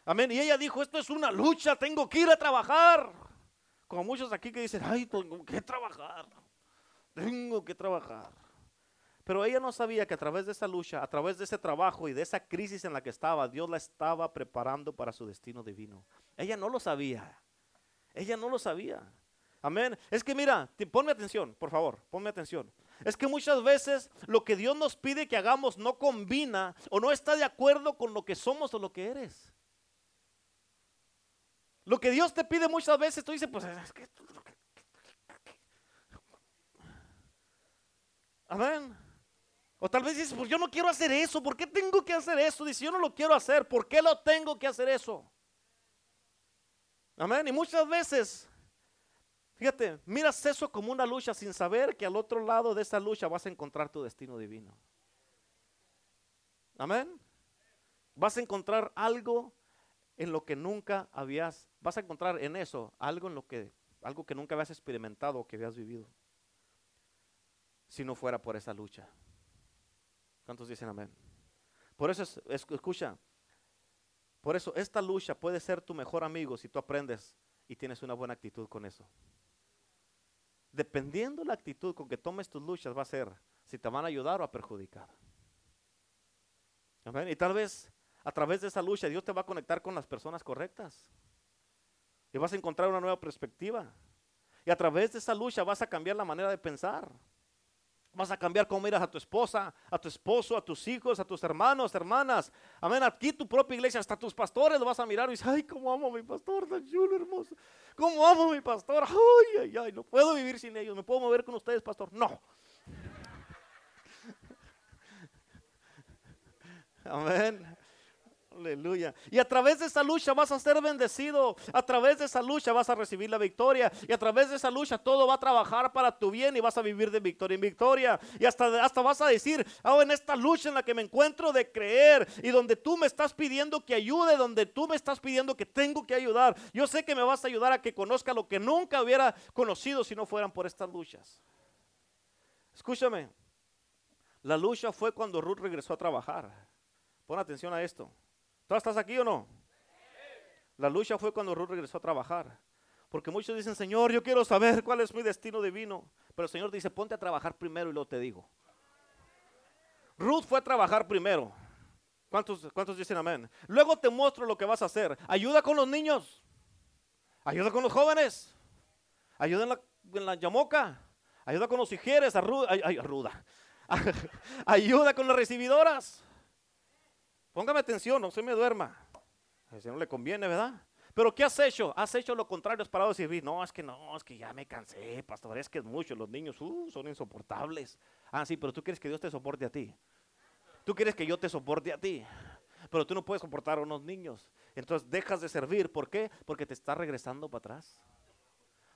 Amén. Y ella dijo, esto es una lucha, tengo que ir a trabajar. Como muchos aquí que dicen, ay, tengo que trabajar. Tengo que trabajar. Pero ella no sabía que a través de esa lucha, a través de ese trabajo y de esa crisis en la que estaba, Dios la estaba preparando para su destino divino. Ella no lo sabía. Ella no lo sabía. Amén. Es que mira, ponme atención, por favor, ponme atención. Es que muchas veces lo que Dios nos pide que hagamos no combina o no está de acuerdo con lo que somos o lo que eres. Lo que Dios te pide muchas veces, tú dices, pues es que... Amén. O tal vez dices, pues yo no quiero hacer eso, ¿por qué tengo que hacer eso? Dice, yo no lo quiero hacer, ¿por qué lo tengo que hacer eso? Amén. Y muchas veces Fíjate, miras eso como una lucha sin saber que al otro lado de esa lucha vas a encontrar tu destino divino. Amén. Vas a encontrar algo en lo que nunca habías, vas a encontrar en eso algo en lo que, algo que nunca habías experimentado o que habías vivido. Si no fuera por esa lucha. ¿Cuántos dicen amén? Por eso, escucha, por eso esta lucha puede ser tu mejor amigo si tú aprendes y tienes una buena actitud con eso dependiendo la actitud con que tomes tus luchas, va a ser si te van a ayudar o a perjudicar. Y tal vez a través de esa lucha Dios te va a conectar con las personas correctas. Y vas a encontrar una nueva perspectiva. Y a través de esa lucha vas a cambiar la manera de pensar. Vas a cambiar cómo miras a tu esposa, a tu esposo, a tus hijos, a tus hermanos, hermanas. Amén. Aquí tu propia iglesia, hasta tus pastores lo vas a mirar y dices, ay, cómo amo a mi pastor, tan chulo, hermoso. Cómo amo a mi pastor. Ay, ay, ay, no puedo vivir sin ellos. ¿Me puedo mover con ustedes, pastor? No. (laughs) Amén. Aleluya. Y a través de esa lucha vas a ser bendecido. A través de esa lucha vas a recibir la victoria. Y a través de esa lucha todo va a trabajar para tu bien y vas a vivir de victoria en victoria. Y hasta, hasta vas a decir, oh, en esta lucha en la que me encuentro de creer y donde tú me estás pidiendo que ayude, donde tú me estás pidiendo que tengo que ayudar. Yo sé que me vas a ayudar a que conozca lo que nunca hubiera conocido si no fueran por estas luchas. Escúchame. La lucha fue cuando Ruth regresó a trabajar. Pon atención a esto. ¿Tú estás aquí o no? La lucha fue cuando Ruth regresó a trabajar. Porque muchos dicen, Señor, yo quiero saber cuál es mi destino divino. Pero el Señor dice, ponte a trabajar primero y luego te digo. Ruth fue a trabajar primero. ¿Cuántos, ¿Cuántos dicen amén? Luego te muestro lo que vas a hacer. Ayuda con los niños. Ayuda con los jóvenes. Ayuda en la, en yamoca. Ayuda con los hijieres. Arruda. (laughs) Ayuda con las recibidoras. Póngame atención, no se me duerma. Si no le conviene, ¿verdad? Pero ¿qué has hecho? Has hecho lo contrario, has parado de servir. No, es que no, es que ya me cansé, pastor, es que es mucho. Los niños uh, son insoportables. Ah, sí, pero tú quieres que Dios te soporte a ti. Tú quieres que yo te soporte a ti. Pero tú no puedes soportar a unos niños. Entonces dejas de servir. ¿Por qué? Porque te está regresando para atrás.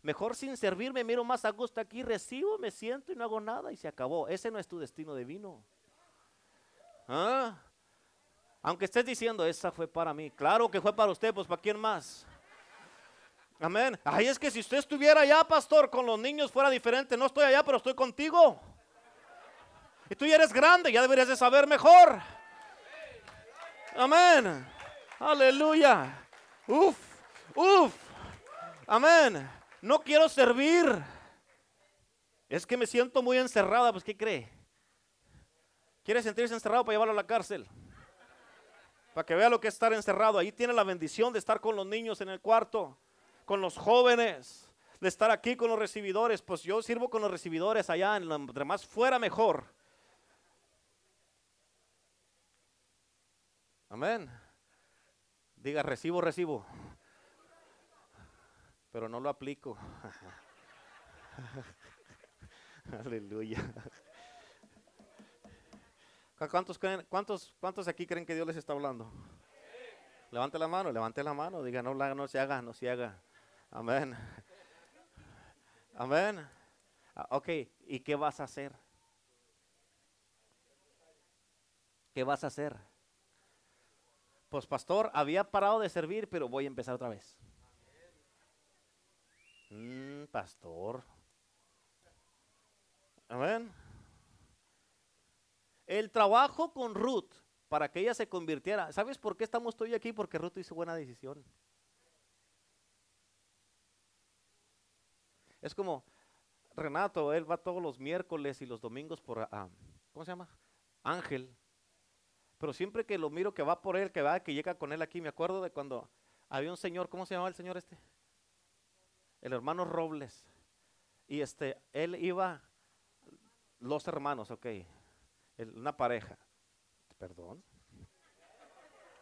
Mejor sin servir me miro más a gusto aquí, recibo, me siento y no hago nada y se acabó. Ese no es tu destino divino. ¿Ah? Aunque estés diciendo, esa fue para mí. Claro que fue para usted, pues para quién más. Amén. Ay, es que si usted estuviera allá, pastor, con los niños fuera diferente. No estoy allá, pero estoy contigo. Y tú ya eres grande, ya deberías de saber mejor. Amén. Aleluya. Uf, uf. Amén. No quiero servir. Es que me siento muy encerrada. Pues, ¿qué cree? ¿Quiere sentirse encerrado para llevarlo a la cárcel? Para que vea lo que es estar encerrado. Ahí tiene la bendición de estar con los niños en el cuarto, con los jóvenes, de estar aquí con los recibidores. Pues yo sirvo con los recibidores allá, entre más fuera mejor. Amén. Diga, recibo, recibo. Pero no lo aplico. (laughs) Aleluya. ¿Cuántos, cuántos, ¿Cuántos aquí creen que Dios les está hablando? Levante la mano, levante la mano. Diga, no, no se haga, no se haga. Amén. Amén. Ah, ok, ¿y qué vas a hacer? ¿Qué vas a hacer? Pues pastor, había parado de servir, pero voy a empezar otra vez. Mm, pastor. Amén. El trabajo con Ruth para que ella se convirtiera. ¿Sabes por qué estamos hoy aquí? Porque Ruth hizo buena decisión. Es como Renato, él va todos los miércoles y los domingos por, uh, ¿cómo se llama? Ángel. Pero siempre que lo miro que va por él, que va, que llega con él aquí, me acuerdo de cuando había un señor, ¿cómo se llamaba el señor este? El hermano Robles. Y este, él iba, los hermanos, ok, una pareja, perdón.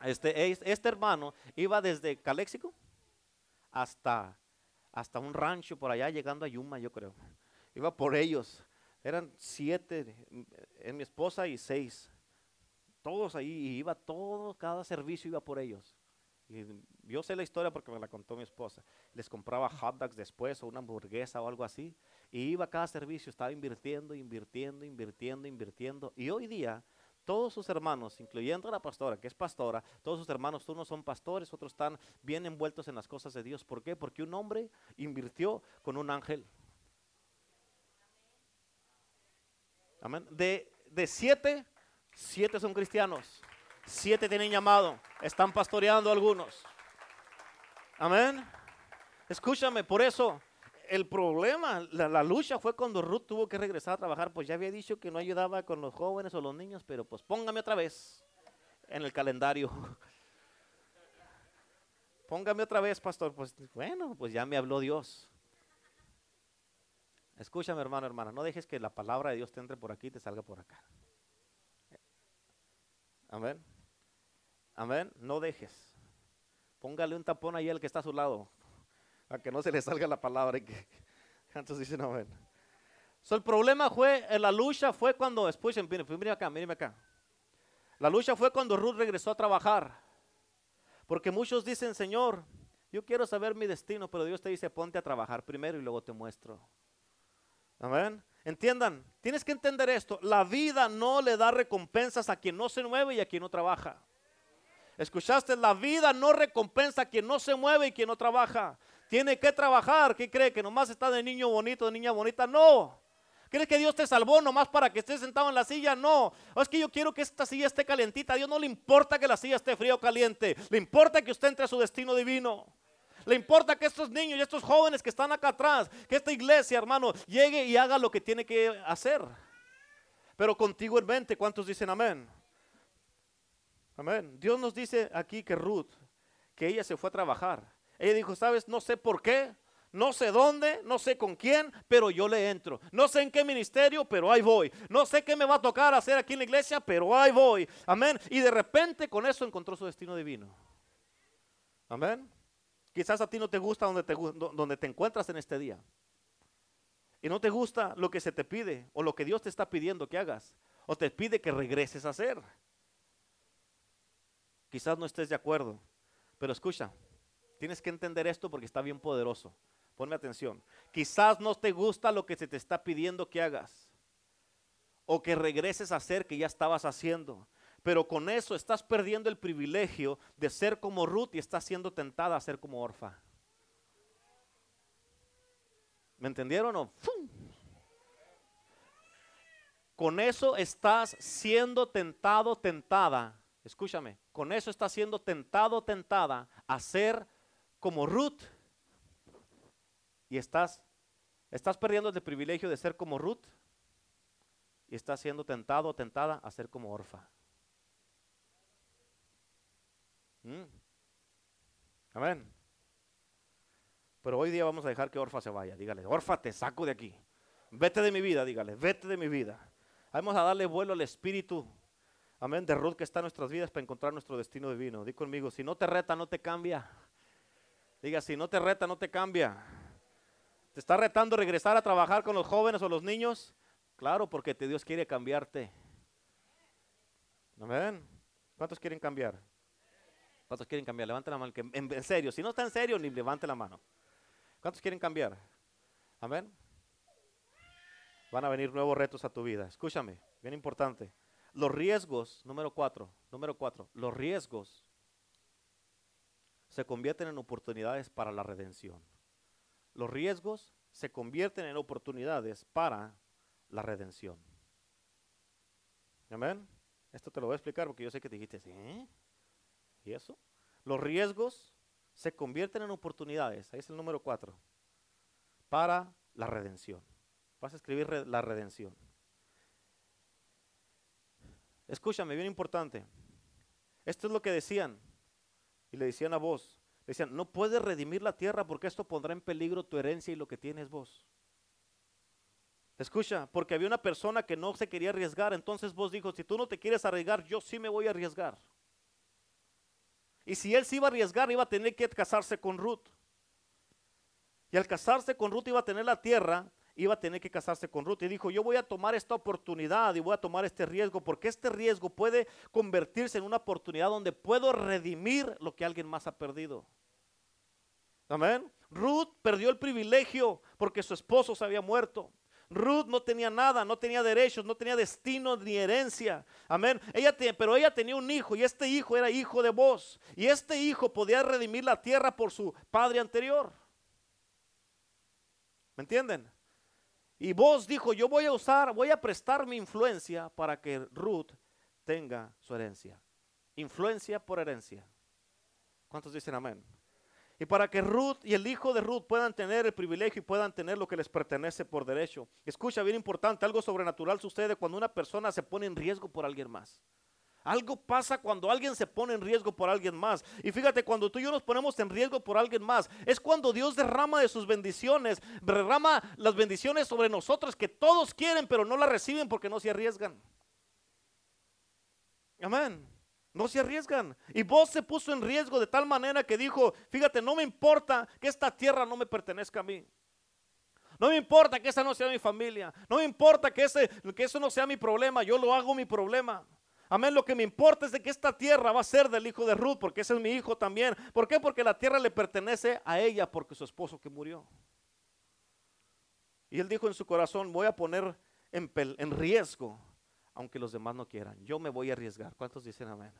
Este, este hermano iba desde Caléxico hasta, hasta un rancho por allá, llegando a Yuma, yo creo. Iba por ellos. Eran siete, en mi esposa y seis. Todos ahí, y iba todo, cada servicio iba por ellos. Yo sé la historia porque me la contó mi esposa. Les compraba hot dogs después o una hamburguesa o algo así. Y iba a cada servicio, estaba invirtiendo, invirtiendo, invirtiendo, invirtiendo. Y hoy día todos sus hermanos, incluyendo a la pastora, que es pastora, todos sus hermanos, unos son pastores, otros están bien envueltos en las cosas de Dios. ¿Por qué? Porque un hombre invirtió con un ángel. Amén. De, de siete, siete son cristianos. Siete tienen llamado. Están pastoreando algunos. Amén. Escúchame, por eso el problema, la, lucha fue cuando Ruth tuvo que regresar a trabajar. Pues ya había dicho que no ayudaba con los jóvenes o los niños, pero pues póngame otra vez en el calendario. (laughs) Póngame otra vez, pastor. Pues bueno, pues ya me habló Dios. Escúchame, hermano, hermana, no dejes que la palabra de Dios te entre por aquí y te salga por acá. Amén. Amén. No dejes. Póngale un tapón ahí al que está a su lado, a que no se le salga la palabra. Y entonces (laughs) dicen amén. So, el problema fue, la lucha fue cuando, escuchen, miren acá, miren acá. La lucha fue cuando Ruth regresó a trabajar. Porque muchos dicen, Señor, yo quiero saber mi destino, pero Dios te dice, ponte a trabajar primero y luego te muestro. Amén. Entiendan, tienes que entender esto. La vida no le da recompensas a quien no se mueve y a quien no trabaja. ¿Escuchaste? La vida no recompensa a quien no se mueve y quien no trabaja. Tiene que trabajar. ¿Qué cree? ¿Que nomás está de niño bonito, de niña bonita? No. ¿Crees que Dios te salvó nomás para que estés sentado en la silla? No. Es que yo quiero que esta silla esté calentita. A Dios no le importa que la silla esté fría o caliente. Le importa que usted entre a su destino divino. Le importa que estos niños y estos jóvenes que están acá atrás, que esta iglesia, hermano, llegue y haga lo que tiene que hacer. Pero contigo en mente, ¿cuántos dicen amén? Amén. Dios nos dice aquí que Ruth, que ella se fue a trabajar. Ella dijo, sabes, no sé por qué, no sé dónde, no sé con quién, pero yo le entro. No sé en qué ministerio, pero ahí voy. No sé qué me va a tocar hacer aquí en la iglesia, pero ahí voy. Amén. Y de repente con eso encontró su destino divino. Amén. Quizás a ti no te gusta donde te, donde te encuentras en este día. Y no te gusta lo que se te pide o lo que Dios te está pidiendo que hagas. O te pide que regreses a hacer. Quizás no estés de acuerdo. Pero escucha, tienes que entender esto porque está bien poderoso. Ponme atención. Quizás no te gusta lo que se te está pidiendo que hagas. O que regreses a hacer que ya estabas haciendo. Pero con eso estás perdiendo el privilegio de ser como Ruth y estás siendo tentada a ser como Orfa. ¿Me entendieron o Con eso estás siendo tentado, tentada. Escúchame, con eso estás siendo tentado, tentada a ser como Ruth. Y estás, estás perdiendo el privilegio de ser como Ruth. Y estás siendo tentado, tentada a ser como Orfa. Mm. Amén. Pero hoy día vamos a dejar que Orfa se vaya. Dígale, Orfa, te saco de aquí. Vete de mi vida, dígale, vete de mi vida. Vamos a darle vuelo al espíritu. Amén. De Ruth que está en nuestras vidas para encontrar nuestro destino divino. Di conmigo, si no te reta, no te cambia. Diga, si no te reta, no te cambia. ¿Te está retando regresar a trabajar con los jóvenes o los niños? Claro, porque te Dios quiere cambiarte. Amén. ¿Cuántos quieren cambiar? ¿Cuántos quieren cambiar? Levante la mano. En serio, si no está en serio, ni levante la mano. ¿Cuántos quieren cambiar? Amén. Van a venir nuevos retos a tu vida. Escúchame, bien importante. Los riesgos, número cuatro, número cuatro, los riesgos se convierten en oportunidades para la redención. Los riesgos se convierten en oportunidades para la redención. Amén. Esto te lo voy a explicar porque yo sé que te dijiste, ¿eh? ¿Y eso? Los riesgos se convierten en oportunidades. Ahí es el número cuatro. Para la redención. Vas a escribir la redención. Escúchame, bien importante. Esto es lo que decían. Y le decían a vos. decían, no puedes redimir la tierra porque esto pondrá en peligro tu herencia y lo que tienes vos. Escucha, porque había una persona que no se quería arriesgar. Entonces vos dijo, si tú no te quieres arriesgar, yo sí me voy a arriesgar. Y si él se iba a arriesgar, iba a tener que casarse con Ruth. Y al casarse con Ruth iba a tener la tierra iba a tener que casarse con Ruth. Y dijo, yo voy a tomar esta oportunidad y voy a tomar este riesgo porque este riesgo puede convertirse en una oportunidad donde puedo redimir lo que alguien más ha perdido. Amén. Ruth perdió el privilegio porque su esposo se había muerto. Ruth no tenía nada, no tenía derechos, no tenía destino ni herencia. Amén. Ella pero ella tenía un hijo y este hijo era hijo de vos. Y este hijo podía redimir la tierra por su padre anterior. ¿Me entienden? Y vos dijo, yo voy a usar, voy a prestar mi influencia para que Ruth tenga su herencia. Influencia por herencia. ¿Cuántos dicen amén? Y para que Ruth y el hijo de Ruth puedan tener el privilegio y puedan tener lo que les pertenece por derecho. Escucha, bien importante, algo sobrenatural sucede cuando una persona se pone en riesgo por alguien más. Algo pasa cuando alguien se pone en riesgo por alguien más. Y fíjate, cuando tú y yo nos ponemos en riesgo por alguien más, es cuando Dios derrama de sus bendiciones, derrama las bendiciones sobre nosotros que todos quieren, pero no las reciben porque no se arriesgan. Amén. No se arriesgan. Y vos se puso en riesgo de tal manera que dijo, fíjate, no me importa que esta tierra no me pertenezca a mí. No me importa que esa no sea mi familia. No me importa que, ese, que eso no sea mi problema. Yo lo hago mi problema. Amén, lo que me importa es de que esta tierra va a ser del hijo de Ruth, porque ese es mi hijo también. ¿Por qué? Porque la tierra le pertenece a ella, porque su esposo que murió. Y él dijo en su corazón, voy a poner en, en riesgo, aunque los demás no quieran. Yo me voy a arriesgar. ¿Cuántos dicen amén?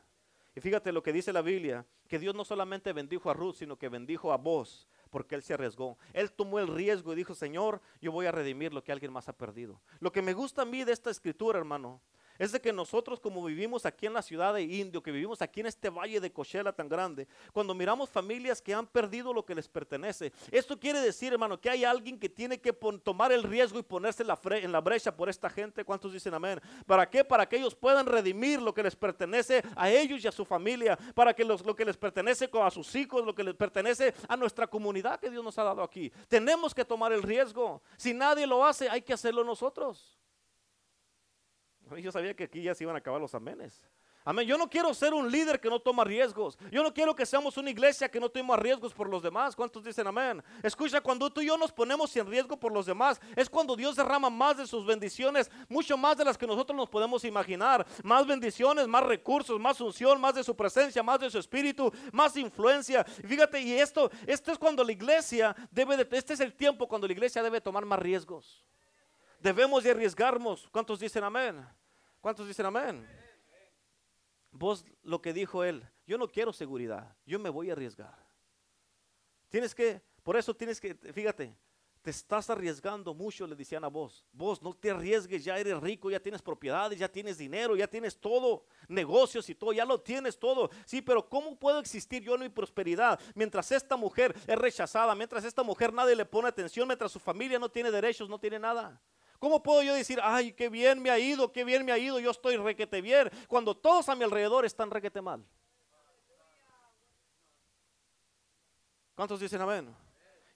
Y fíjate lo que dice la Biblia, que Dios no solamente bendijo a Ruth, sino que bendijo a vos, porque Él se arriesgó. Él tomó el riesgo y dijo, Señor, yo voy a redimir lo que alguien más ha perdido. Lo que me gusta a mí de esta escritura, hermano, es de que nosotros como vivimos aquí en la ciudad de Indio, que vivimos aquí en este valle de Cochela tan grande, cuando miramos familias que han perdido lo que les pertenece, esto quiere decir, hermano, que hay alguien que tiene que tomar el riesgo y ponerse en la, en la brecha por esta gente. ¿Cuántos dicen amén? ¿Para qué? Para que ellos puedan redimir lo que les pertenece a ellos y a su familia, para que lo que les pertenece a sus hijos, lo que les pertenece a nuestra comunidad que Dios nos ha dado aquí. Tenemos que tomar el riesgo. Si nadie lo hace, hay que hacerlo nosotros. Yo sabía que aquí ya se iban a acabar los amenes. Amén. Yo no quiero ser un líder que no toma riesgos. Yo no quiero que seamos una iglesia que no toma riesgos por los demás. ¿Cuántos dicen amén? Escucha, cuando tú y yo nos ponemos en riesgo por los demás, es cuando Dios derrama más de sus bendiciones, mucho más de las que nosotros nos podemos imaginar. Más bendiciones, más recursos, más unción, más de su presencia, más de su espíritu, más influencia. fíjate, y esto, esto es cuando la iglesia debe de, este es el tiempo cuando la iglesia debe tomar más riesgos. Debemos de arriesgarnos. ¿Cuántos dicen amén? ¿Cuántos dicen amén? Vos lo que dijo él, yo no quiero seguridad, yo me voy a arriesgar. Tienes que, por eso tienes que, fíjate, te estás arriesgando mucho, le decían a vos. Vos no te arriesgues, ya eres rico, ya tienes propiedades, ya tienes dinero, ya tienes todo, negocios y todo, ya lo tienes todo. Sí, pero ¿cómo puedo existir yo en mi prosperidad mientras esta mujer es rechazada, mientras esta mujer nadie le pone atención, mientras su familia no tiene derechos, no tiene nada? ¿Cómo puedo yo decir, ay, qué bien me ha ido, qué bien me ha ido, yo estoy requete bien, cuando todos a mi alrededor están requete mal? ¿Cuántos dicen amén?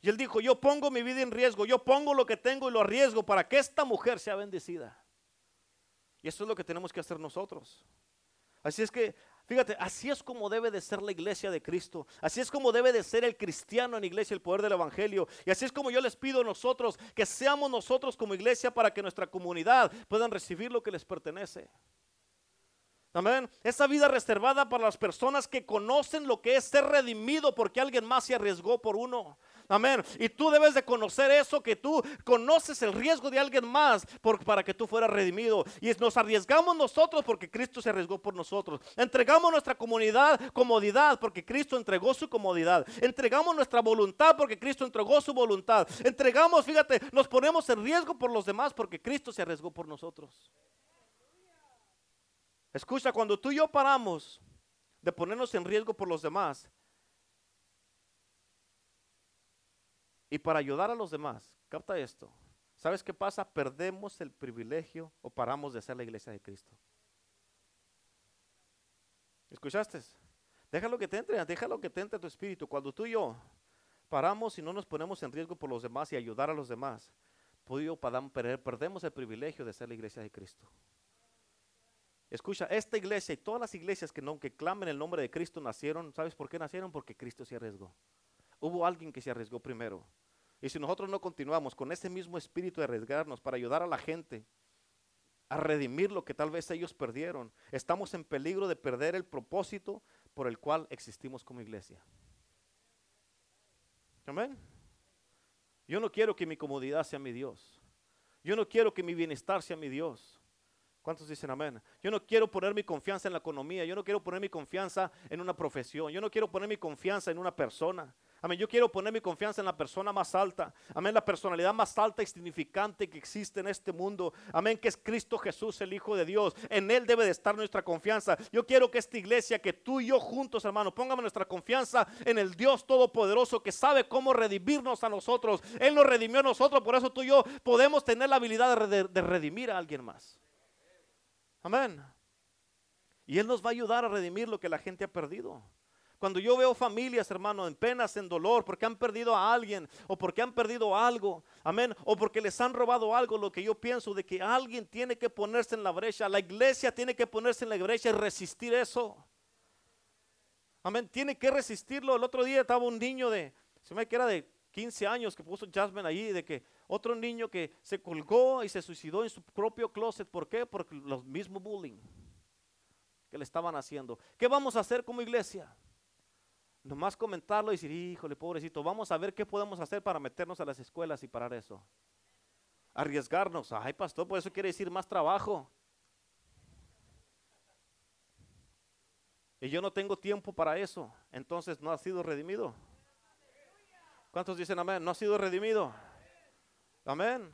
Y él dijo, yo pongo mi vida en riesgo, yo pongo lo que tengo y lo arriesgo para que esta mujer sea bendecida. Y eso es lo que tenemos que hacer nosotros. Así es que, fíjate, así es como debe de ser la iglesia de Cristo. Así es como debe de ser el cristiano en iglesia, el poder del Evangelio. Y así es como yo les pido a nosotros que seamos nosotros como iglesia para que nuestra comunidad puedan recibir lo que les pertenece. Amén. Esa vida reservada para las personas que conocen lo que es ser redimido porque alguien más se arriesgó por uno. Amén. Y tú debes de conocer eso, que tú conoces el riesgo de alguien más para que tú fueras redimido. Y nos arriesgamos nosotros porque Cristo se arriesgó por nosotros. Entregamos nuestra comunidad comodidad porque Cristo entregó su comodidad. Entregamos nuestra voluntad porque Cristo entregó su voluntad. Entregamos, fíjate, nos ponemos en riesgo por los demás porque Cristo se arriesgó por nosotros. Escucha, cuando tú y yo paramos de ponernos en riesgo por los demás, Y para ayudar a los demás, capta esto. ¿Sabes qué pasa? Perdemos el privilegio o paramos de ser la iglesia de Cristo. ¿Escuchaste? Déjalo que te entre, déjalo que te entre tu espíritu. Cuando tú y yo paramos y no nos ponemos en riesgo por los demás y ayudar a los demás, tú perdemos el privilegio de ser la iglesia de Cristo. Escucha, esta iglesia y todas las iglesias que no que clamen el nombre de Cristo nacieron, ¿sabes por qué nacieron? Porque Cristo se arriesgó. Hubo alguien que se arriesgó primero. Y si nosotros no continuamos con ese mismo espíritu de arriesgarnos para ayudar a la gente a redimir lo que tal vez ellos perdieron, estamos en peligro de perder el propósito por el cual existimos como iglesia. Amén. Yo no quiero que mi comodidad sea mi Dios. Yo no quiero que mi bienestar sea mi Dios. ¿Cuántos dicen amén? Yo no quiero poner mi confianza en la economía. Yo no quiero poner mi confianza en una profesión. Yo no quiero poner mi confianza en una persona. Amén. Yo quiero poner mi confianza en la persona más alta. Amén. La personalidad más alta y significante que existe en este mundo. Amén. Que es Cristo Jesús, el Hijo de Dios. En Él debe de estar nuestra confianza. Yo quiero que esta iglesia, que tú y yo juntos, hermano, pongamos nuestra confianza en el Dios Todopoderoso que sabe cómo redimirnos a nosotros. Él nos redimió a nosotros. Por eso tú y yo podemos tener la habilidad de, de redimir a alguien más. Amén. Y Él nos va a ayudar a redimir lo que la gente ha perdido. Cuando yo veo familias, hermano, en penas, en dolor, porque han perdido a alguien o porque han perdido algo, amén, o porque les han robado algo, lo que yo pienso de que alguien tiene que ponerse en la brecha, la iglesia tiene que ponerse en la brecha y resistir eso. Amén, tiene que resistirlo. El otro día estaba un niño de, se me que era de 15 años que puso Jasmine allí, de que otro niño que se colgó y se suicidó en su propio closet. ¿Por qué? Por los mismos bullying que le estaban haciendo. ¿Qué vamos a hacer como iglesia? Nomás comentarlo y decir, híjole, pobrecito, vamos a ver qué podemos hacer para meternos a las escuelas y parar eso. Arriesgarnos. Ay, pastor, pues eso quiere decir más trabajo. Y yo no tengo tiempo para eso. Entonces no ha sido redimido. ¿Cuántos dicen amén? No ha sido redimido. Amén.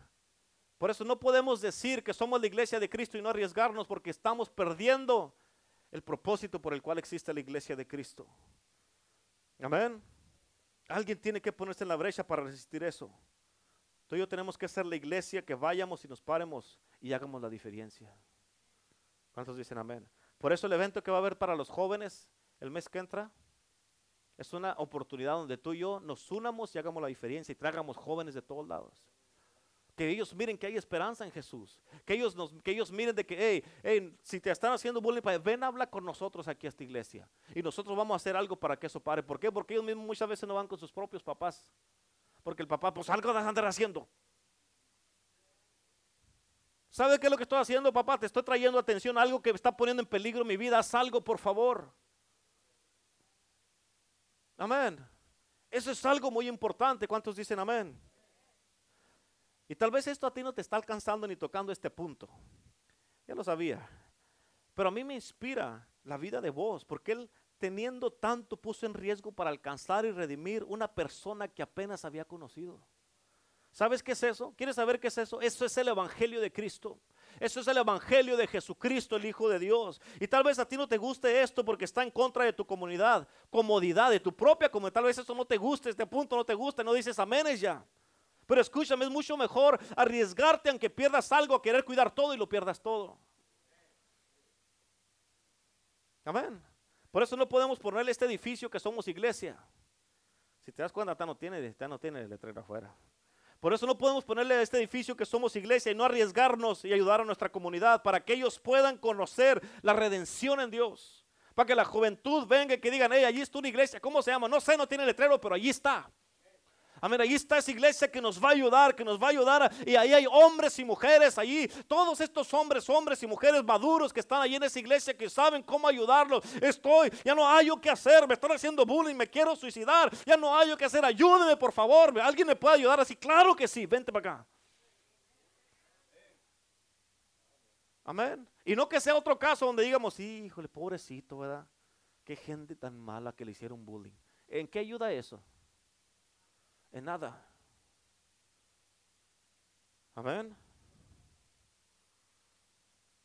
Por eso no podemos decir que somos la iglesia de Cristo y no arriesgarnos porque estamos perdiendo el propósito por el cual existe la iglesia de Cristo. Amén. Alguien tiene que ponerse en la brecha para resistir eso. Tú y yo tenemos que ser la iglesia que vayamos y nos paremos y hagamos la diferencia. ¿Cuántos dicen amén? Por eso el evento que va a haber para los jóvenes el mes que entra es una oportunidad donde tú y yo nos unamos y hagamos la diferencia y tragamos jóvenes de todos lados. Que ellos miren que hay esperanza en Jesús. Que ellos, nos, que ellos miren de que, hey, si te están haciendo bullying, ven, habla con nosotros aquí a esta iglesia. Y nosotros vamos a hacer algo para que eso pare. ¿Por qué? Porque ellos mismos muchas veces no van con sus propios papás. Porque el papá, pues algo de andar haciendo. ¿Sabe qué es lo que estoy haciendo, papá? Te estoy trayendo atención a algo que está poniendo en peligro mi vida. Haz algo, por favor. Amén. Eso es algo muy importante. ¿Cuántos dicen amén? Y tal vez esto a ti no te está alcanzando ni tocando este punto. Ya lo sabía. Pero a mí me inspira la vida de vos, porque Él teniendo tanto puso en riesgo para alcanzar y redimir una persona que apenas había conocido. ¿Sabes qué es eso? ¿Quieres saber qué es eso? Eso es el Evangelio de Cristo. Eso es el Evangelio de Jesucristo, el Hijo de Dios. Y tal vez a ti no te guste esto porque está en contra de tu comunidad, comodidad, de tu propia comunidad. Tal vez eso no te guste, este punto no te gusta, no dices amén ya. Pero escúchame, es mucho mejor arriesgarte aunque pierdas algo, a querer cuidar todo y lo pierdas todo. Amén. Por eso no podemos ponerle este edificio que somos iglesia. Si te das cuenta, no tiene, no tiene letrero afuera. Por eso no podemos ponerle a este edificio que somos iglesia y no arriesgarnos y ayudar a nuestra comunidad para que ellos puedan conocer la redención en Dios. Para que la juventud venga y que digan, hey, allí está una iglesia, ¿cómo se llama? No sé, no tiene letrero, pero allí está. Amén, ahí está esa iglesia que nos va a ayudar, que nos va a ayudar. Y ahí hay hombres y mujeres allí. Todos estos hombres, hombres y mujeres maduros que están allí en esa iglesia que saben cómo ayudarlos. Estoy, ya no hay yo que hacer, me están haciendo bullying, me quiero suicidar. Ya no hay yo que hacer, ayúdeme por favor. ¿Alguien me puede ayudar así? Claro que sí, vente para acá. Amén. Y no que sea otro caso donde digamos, híjole, pobrecito, ¿verdad? Qué gente tan mala que le hicieron bullying. ¿En qué ayuda eso? En nada. Amén.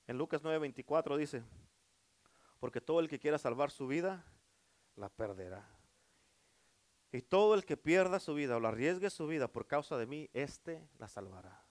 En Lucas 9:24 dice, porque todo el que quiera salvar su vida, la perderá. Y todo el que pierda su vida o la arriesgue su vida por causa de mí, éste la salvará.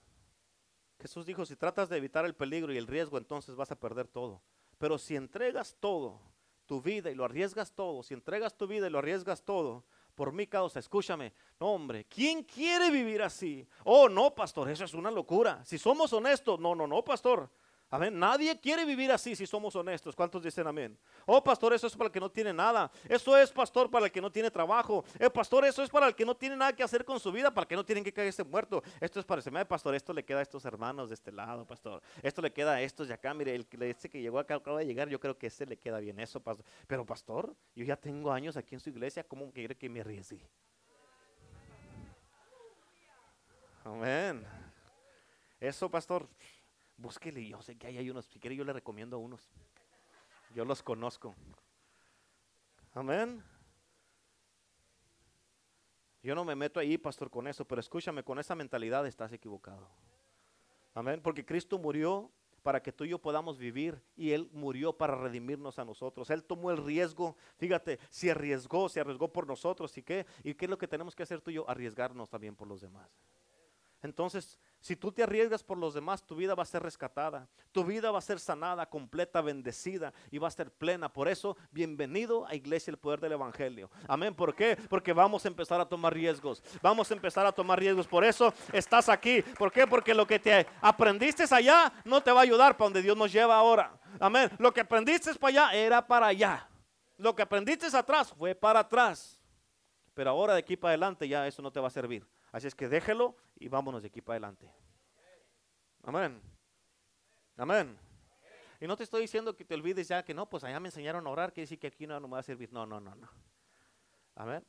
Jesús dijo, si tratas de evitar el peligro y el riesgo, entonces vas a perder todo. Pero si entregas todo, tu vida y lo arriesgas todo, si entregas tu vida y lo arriesgas todo, por mi causa, escúchame, no hombre, ¿quién quiere vivir así? Oh, no, pastor, eso es una locura. Si somos honestos, no, no, no, pastor. Amén. Nadie quiere vivir así si somos honestos. ¿Cuántos dicen amén? Oh, pastor, eso es para el que no tiene nada. Eso es, pastor, para el que no tiene trabajo. Eh, pastor, eso es para el que no tiene nada que hacer con su vida, para el que no tienen que caerse muerto. Esto es para ese pastor. Esto le queda a estos hermanos de este lado, pastor. Esto le queda a estos de acá. Mire, el que este que llegó acá acaba de llegar, yo creo que ese le queda bien eso, pastor. Pero, pastor, yo ya tengo años aquí en su iglesia. ¿Cómo quiere que me arriesgue? Amén. Eso, pastor búsquele, yo sé que ahí hay unos, si quiere yo le recomiendo a unos. Yo los conozco. Amén. Yo no me meto ahí, pastor, con eso, pero escúchame, con esa mentalidad estás equivocado. Amén, porque Cristo murió para que tú y yo podamos vivir y Él murió para redimirnos a nosotros. Él tomó el riesgo, fíjate, se arriesgó, se arriesgó por nosotros y qué, y qué es lo que tenemos que hacer tú y yo, arriesgarnos también por los demás. Entonces, si tú te arriesgas por los demás, tu vida va a ser rescatada, tu vida va a ser sanada, completa, bendecida y va a ser plena. Por eso, bienvenido a Iglesia el Poder del Evangelio. Amén. ¿Por qué? Porque vamos a empezar a tomar riesgos. Vamos a empezar a tomar riesgos. Por eso estás aquí. ¿Por qué? Porque lo que te aprendiste allá no te va a ayudar para donde Dios nos lleva ahora. Amén. Lo que aprendiste para allá era para allá. Lo que aprendiste atrás fue para atrás. Pero ahora de aquí para adelante ya eso no te va a servir. Así es que déjelo y vámonos de aquí para adelante. Amén. Amén. Y no te estoy diciendo que te olvides ya que no, pues allá me enseñaron a orar, que decir que aquí no, no me va a servir. No, no, no, no. Amén.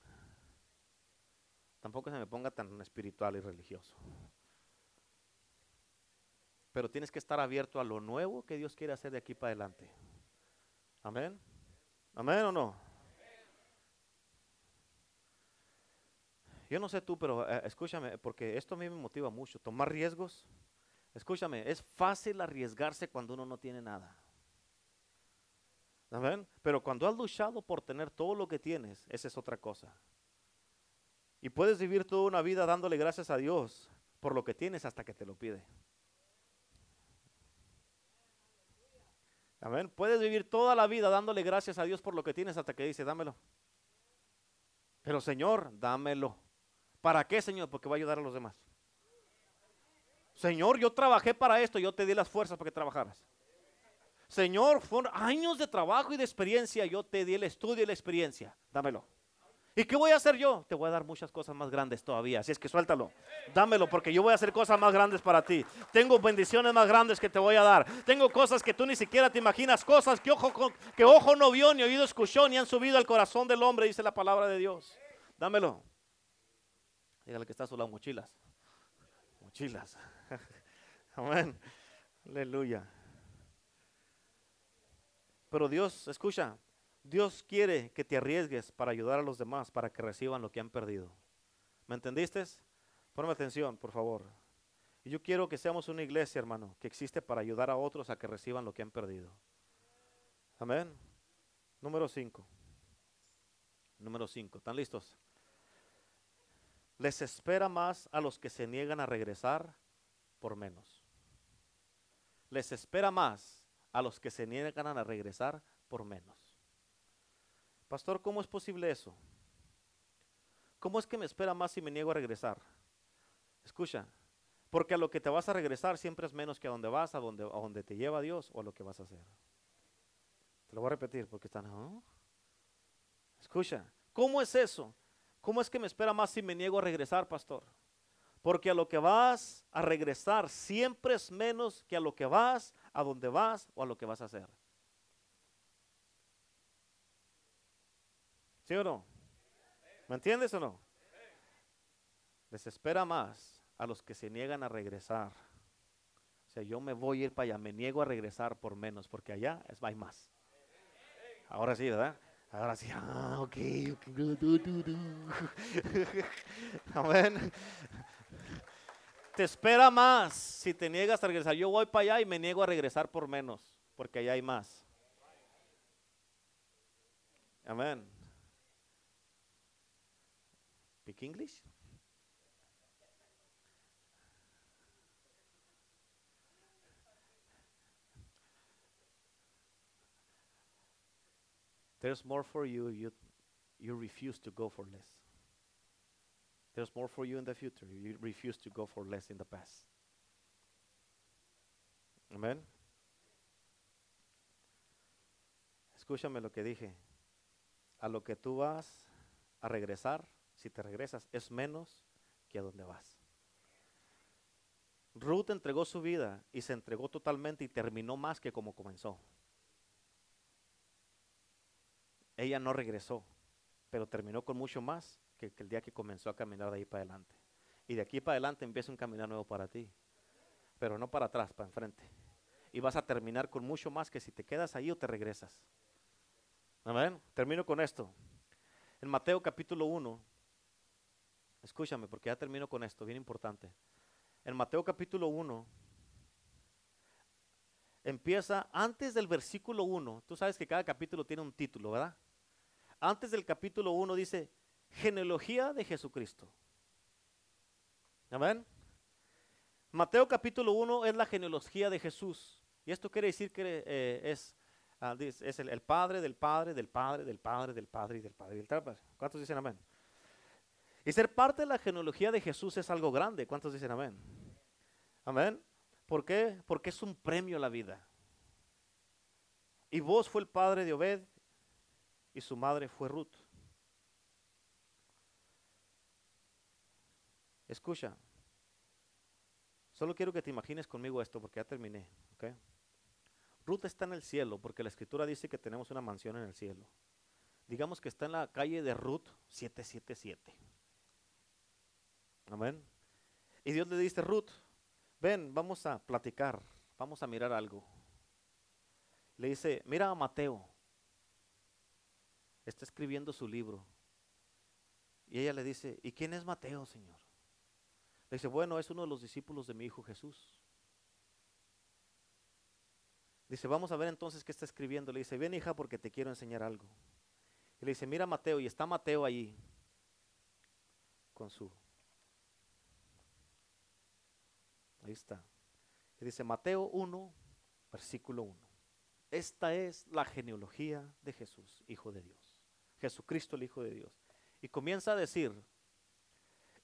Tampoco se me ponga tan espiritual y religioso. Pero tienes que estar abierto a lo nuevo que Dios quiere hacer de aquí para adelante. Amén. Amén o no. Yo no sé tú, pero eh, escúchame, porque esto a mí me motiva mucho. Tomar riesgos. Escúchame, es fácil arriesgarse cuando uno no tiene nada. ¿Saben? Pero cuando has luchado por tener todo lo que tienes, esa es otra cosa. Y puedes vivir toda una vida dándole gracias a Dios por lo que tienes hasta que te lo pide. Amén. Puedes vivir toda la vida dándole gracias a Dios por lo que tienes hasta que dice, dámelo. Pero Señor, dámelo. ¿Para qué, Señor? Porque va a ayudar a los demás. Señor, yo trabajé para esto, yo te di las fuerzas para que trabajaras. Señor, fueron años de trabajo y de experiencia, yo te di el estudio y la experiencia. Dámelo. ¿Y qué voy a hacer yo? Te voy a dar muchas cosas más grandes todavía. Así es que suéltalo. Dámelo porque yo voy a hacer cosas más grandes para ti. Tengo bendiciones más grandes que te voy a dar. Tengo cosas que tú ni siquiera te imaginas. Cosas que ojo, que ojo no vio, ni oído escuchó, ni han subido al corazón del hombre, dice la palabra de Dios. Dámelo. Dígale que está a su lado, mochilas. Mochilas. (laughs) Amén. Aleluya. Pero Dios, escucha, Dios quiere que te arriesgues para ayudar a los demás, para que reciban lo que han perdido. ¿Me entendiste? Ponme atención, por favor. Y yo quiero que seamos una iglesia, hermano, que existe para ayudar a otros a que reciban lo que han perdido. Amén. Número 5. Número 5. ¿Están listos? Les espera más a los que se niegan a regresar por menos. Les espera más a los que se niegan a regresar por menos. Pastor, ¿cómo es posible eso? ¿Cómo es que me espera más si me niego a regresar? Escucha, porque a lo que te vas a regresar siempre es menos que a donde vas, a donde, a donde te lleva Dios o a lo que vas a hacer. Te lo voy a repetir porque están... ¿ah? Escucha, ¿cómo es eso? ¿Cómo es que me espera más si me niego a regresar, pastor? Porque a lo que vas a regresar siempre es menos que a lo que vas, a donde vas o a lo que vas a hacer. ¿Sí o no? ¿Me entiendes o no? Les espera más a los que se niegan a regresar. O sea, yo me voy a ir para allá, me niego a regresar por menos, porque allá es, hay más. Ahora sí, ¿verdad? Ahora sí, ah, ok, (laughs) Amén. Te espera más si te niegas a regresar. Yo voy para allá y me niego a regresar por menos, porque allá hay más. Amén. ¿Speak English? There's more for you, you, you refuse to go for less. There's more for you in the future. You refuse to go for less in the past. Amén. Escúchame lo que dije. A lo que tú vas a regresar, si te regresas, es menos que a donde vas. Ruth entregó su vida y se entregó totalmente y terminó más que como comenzó. Ella no regresó, pero terminó con mucho más que, el día que comenzó a caminar de ahí para adelante. Y de aquí para adelante empieza un caminar nuevo para ti, pero no para atrás, para enfrente. Y vas a terminar con mucho más que si te quedas ahí o te regresas. Amén. Termino con esto. En Mateo capítulo 1, escúchame porque ya termino con esto, bien importante. En Mateo capítulo 1, empieza antes del versículo 1. Tú sabes que cada capítulo tiene un título, ¿verdad? Antes del capítulo 1 dice, genealogía de Jesucristo. Amén. Mateo capítulo 1 es la genealogía de Jesús. Y esto quiere decir que eh, es, ah, es el, Padre del Padre, del Padre, del Padre, del Padre y del Padre. Del padre. ¿Cuántos dicen amén? Y ser parte de la genealogía de Jesús es algo grande. ¿Cuántos dicen amén? Amén. ¿Por qué? Porque es un premio a la vida. Y vos fue el padre de Obed, y su madre fue Ruth. Escucha, solo quiero que te imagines conmigo esto porque ya terminé. Ruth está en el cielo porque la escritura dice que tenemos una mansión en el cielo. Digamos que está en la calle de Ruth 777. Amén. Y Dios le dice, Ruth, ven, vamos a platicar, vamos a mirar algo. Le dice, mira a Mateo, está escribiendo su libro. Y ella le dice, ¿y quién es Mateo, Señor? Le dice, bueno, es uno de los discípulos de mi hijo Jesús. Dice, vamos a ver entonces qué está escribiendo. Le dice, ven hija porque te quiero enseñar algo. Y le dice, mira Mateo, y está Mateo allí con su... Ahí está. Y dice Mateo 1, versículo 1. Esta es la genealogía de Jesús, Hijo de Dios. Jesucristo el Hijo de Dios. Y comienza a decir,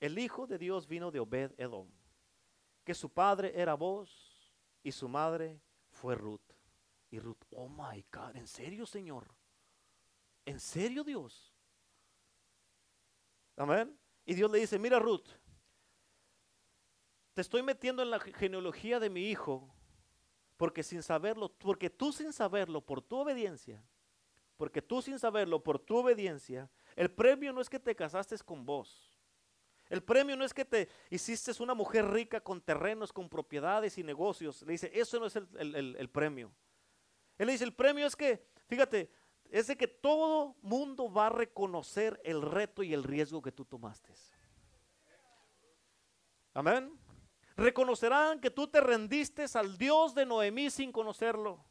el Hijo de Dios vino de Obed Edom, que su padre era vos y su madre fue Ruth. Y Ruth, oh my God, ¿en serio, Señor? ¿En serio, Dios? Amén. Y Dios le dice, mira, Ruth, te estoy metiendo en la genealogía de mi hijo, porque sin saberlo, porque tú sin saberlo, por tu obediencia, porque tú sin saberlo, por tu obediencia, el premio no es que te casaste con vos. El premio no es que te hiciste una mujer rica con terrenos, con propiedades y negocios. Le dice, eso no es el, premio. Él le dice, el premio es que, fíjate, es de que todo mundo va a reconocer el reto y el riesgo que tú tomaste. Amén. Reconocerán que tú te rendiste al Dios de Noemí sin conocerlo.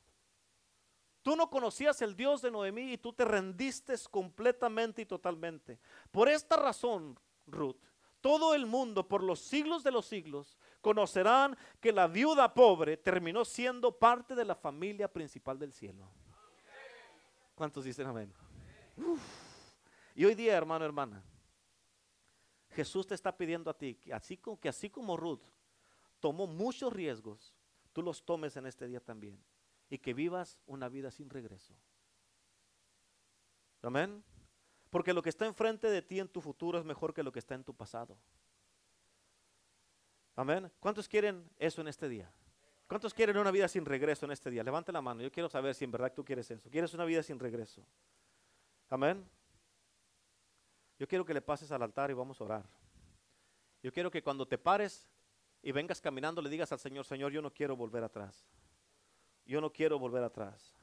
Tú no conocías el Dios de Noemí y tú te rendiste completamente y totalmente. Por esta razón, Ruth, todo el mundo por los siglos de los siglos conocerán que la viuda pobre terminó siendo parte de la familia principal del cielo. ¿Cuántos dicen amén? Y hoy día, hermano, hermana, Jesús te está pidiendo a ti que así como, que así como Ruth tomó muchos riesgos, tú los tomes en este día también y que vivas una vida sin regreso. Amén. Porque lo que está enfrente de ti en tu futuro es mejor que lo que está en tu pasado. Amén. ¿Cuántos quieren eso en este día? ¿Cuántos quieren una vida sin regreso en este día? Levante la mano. Yo quiero saber si en verdad tú quieres eso. ¿Quieres una vida sin regreso? Amén. Yo quiero que le pases al altar y vamos a orar. Yo quiero que cuando te pares y vengas caminando le digas al Señor, Señor, yo no quiero volver atrás. Yo no quiero volver atrás.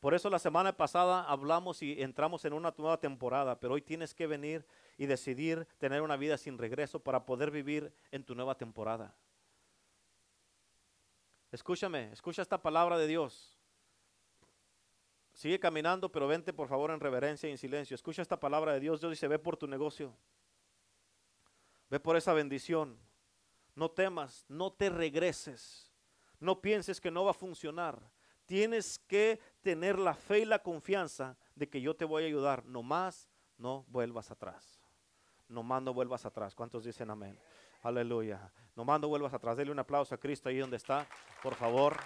Por eso la semana pasada hablamos y entramos en una nueva temporada, pero hoy tienes que venir y decidir tener una vida sin regreso para poder vivir en tu nueva temporada. Escúchame, escucha esta palabra de Dios. Sigue caminando, pero vente por favor en reverencia y en silencio. Escucha esta palabra de Dios. Dios dice, ve por tu negocio. Ve por esa bendición. No temas, no te regreses. No pienses que no va a funcionar. Tienes que tener la fe y la confianza de que yo te voy a ayudar. No más, no vuelvas atrás. No más no vuelvas atrás. ¿Cuántos dicen amén? Aleluya. No más no vuelvas atrás. Dele un aplauso a Cristo ahí donde está, por favor.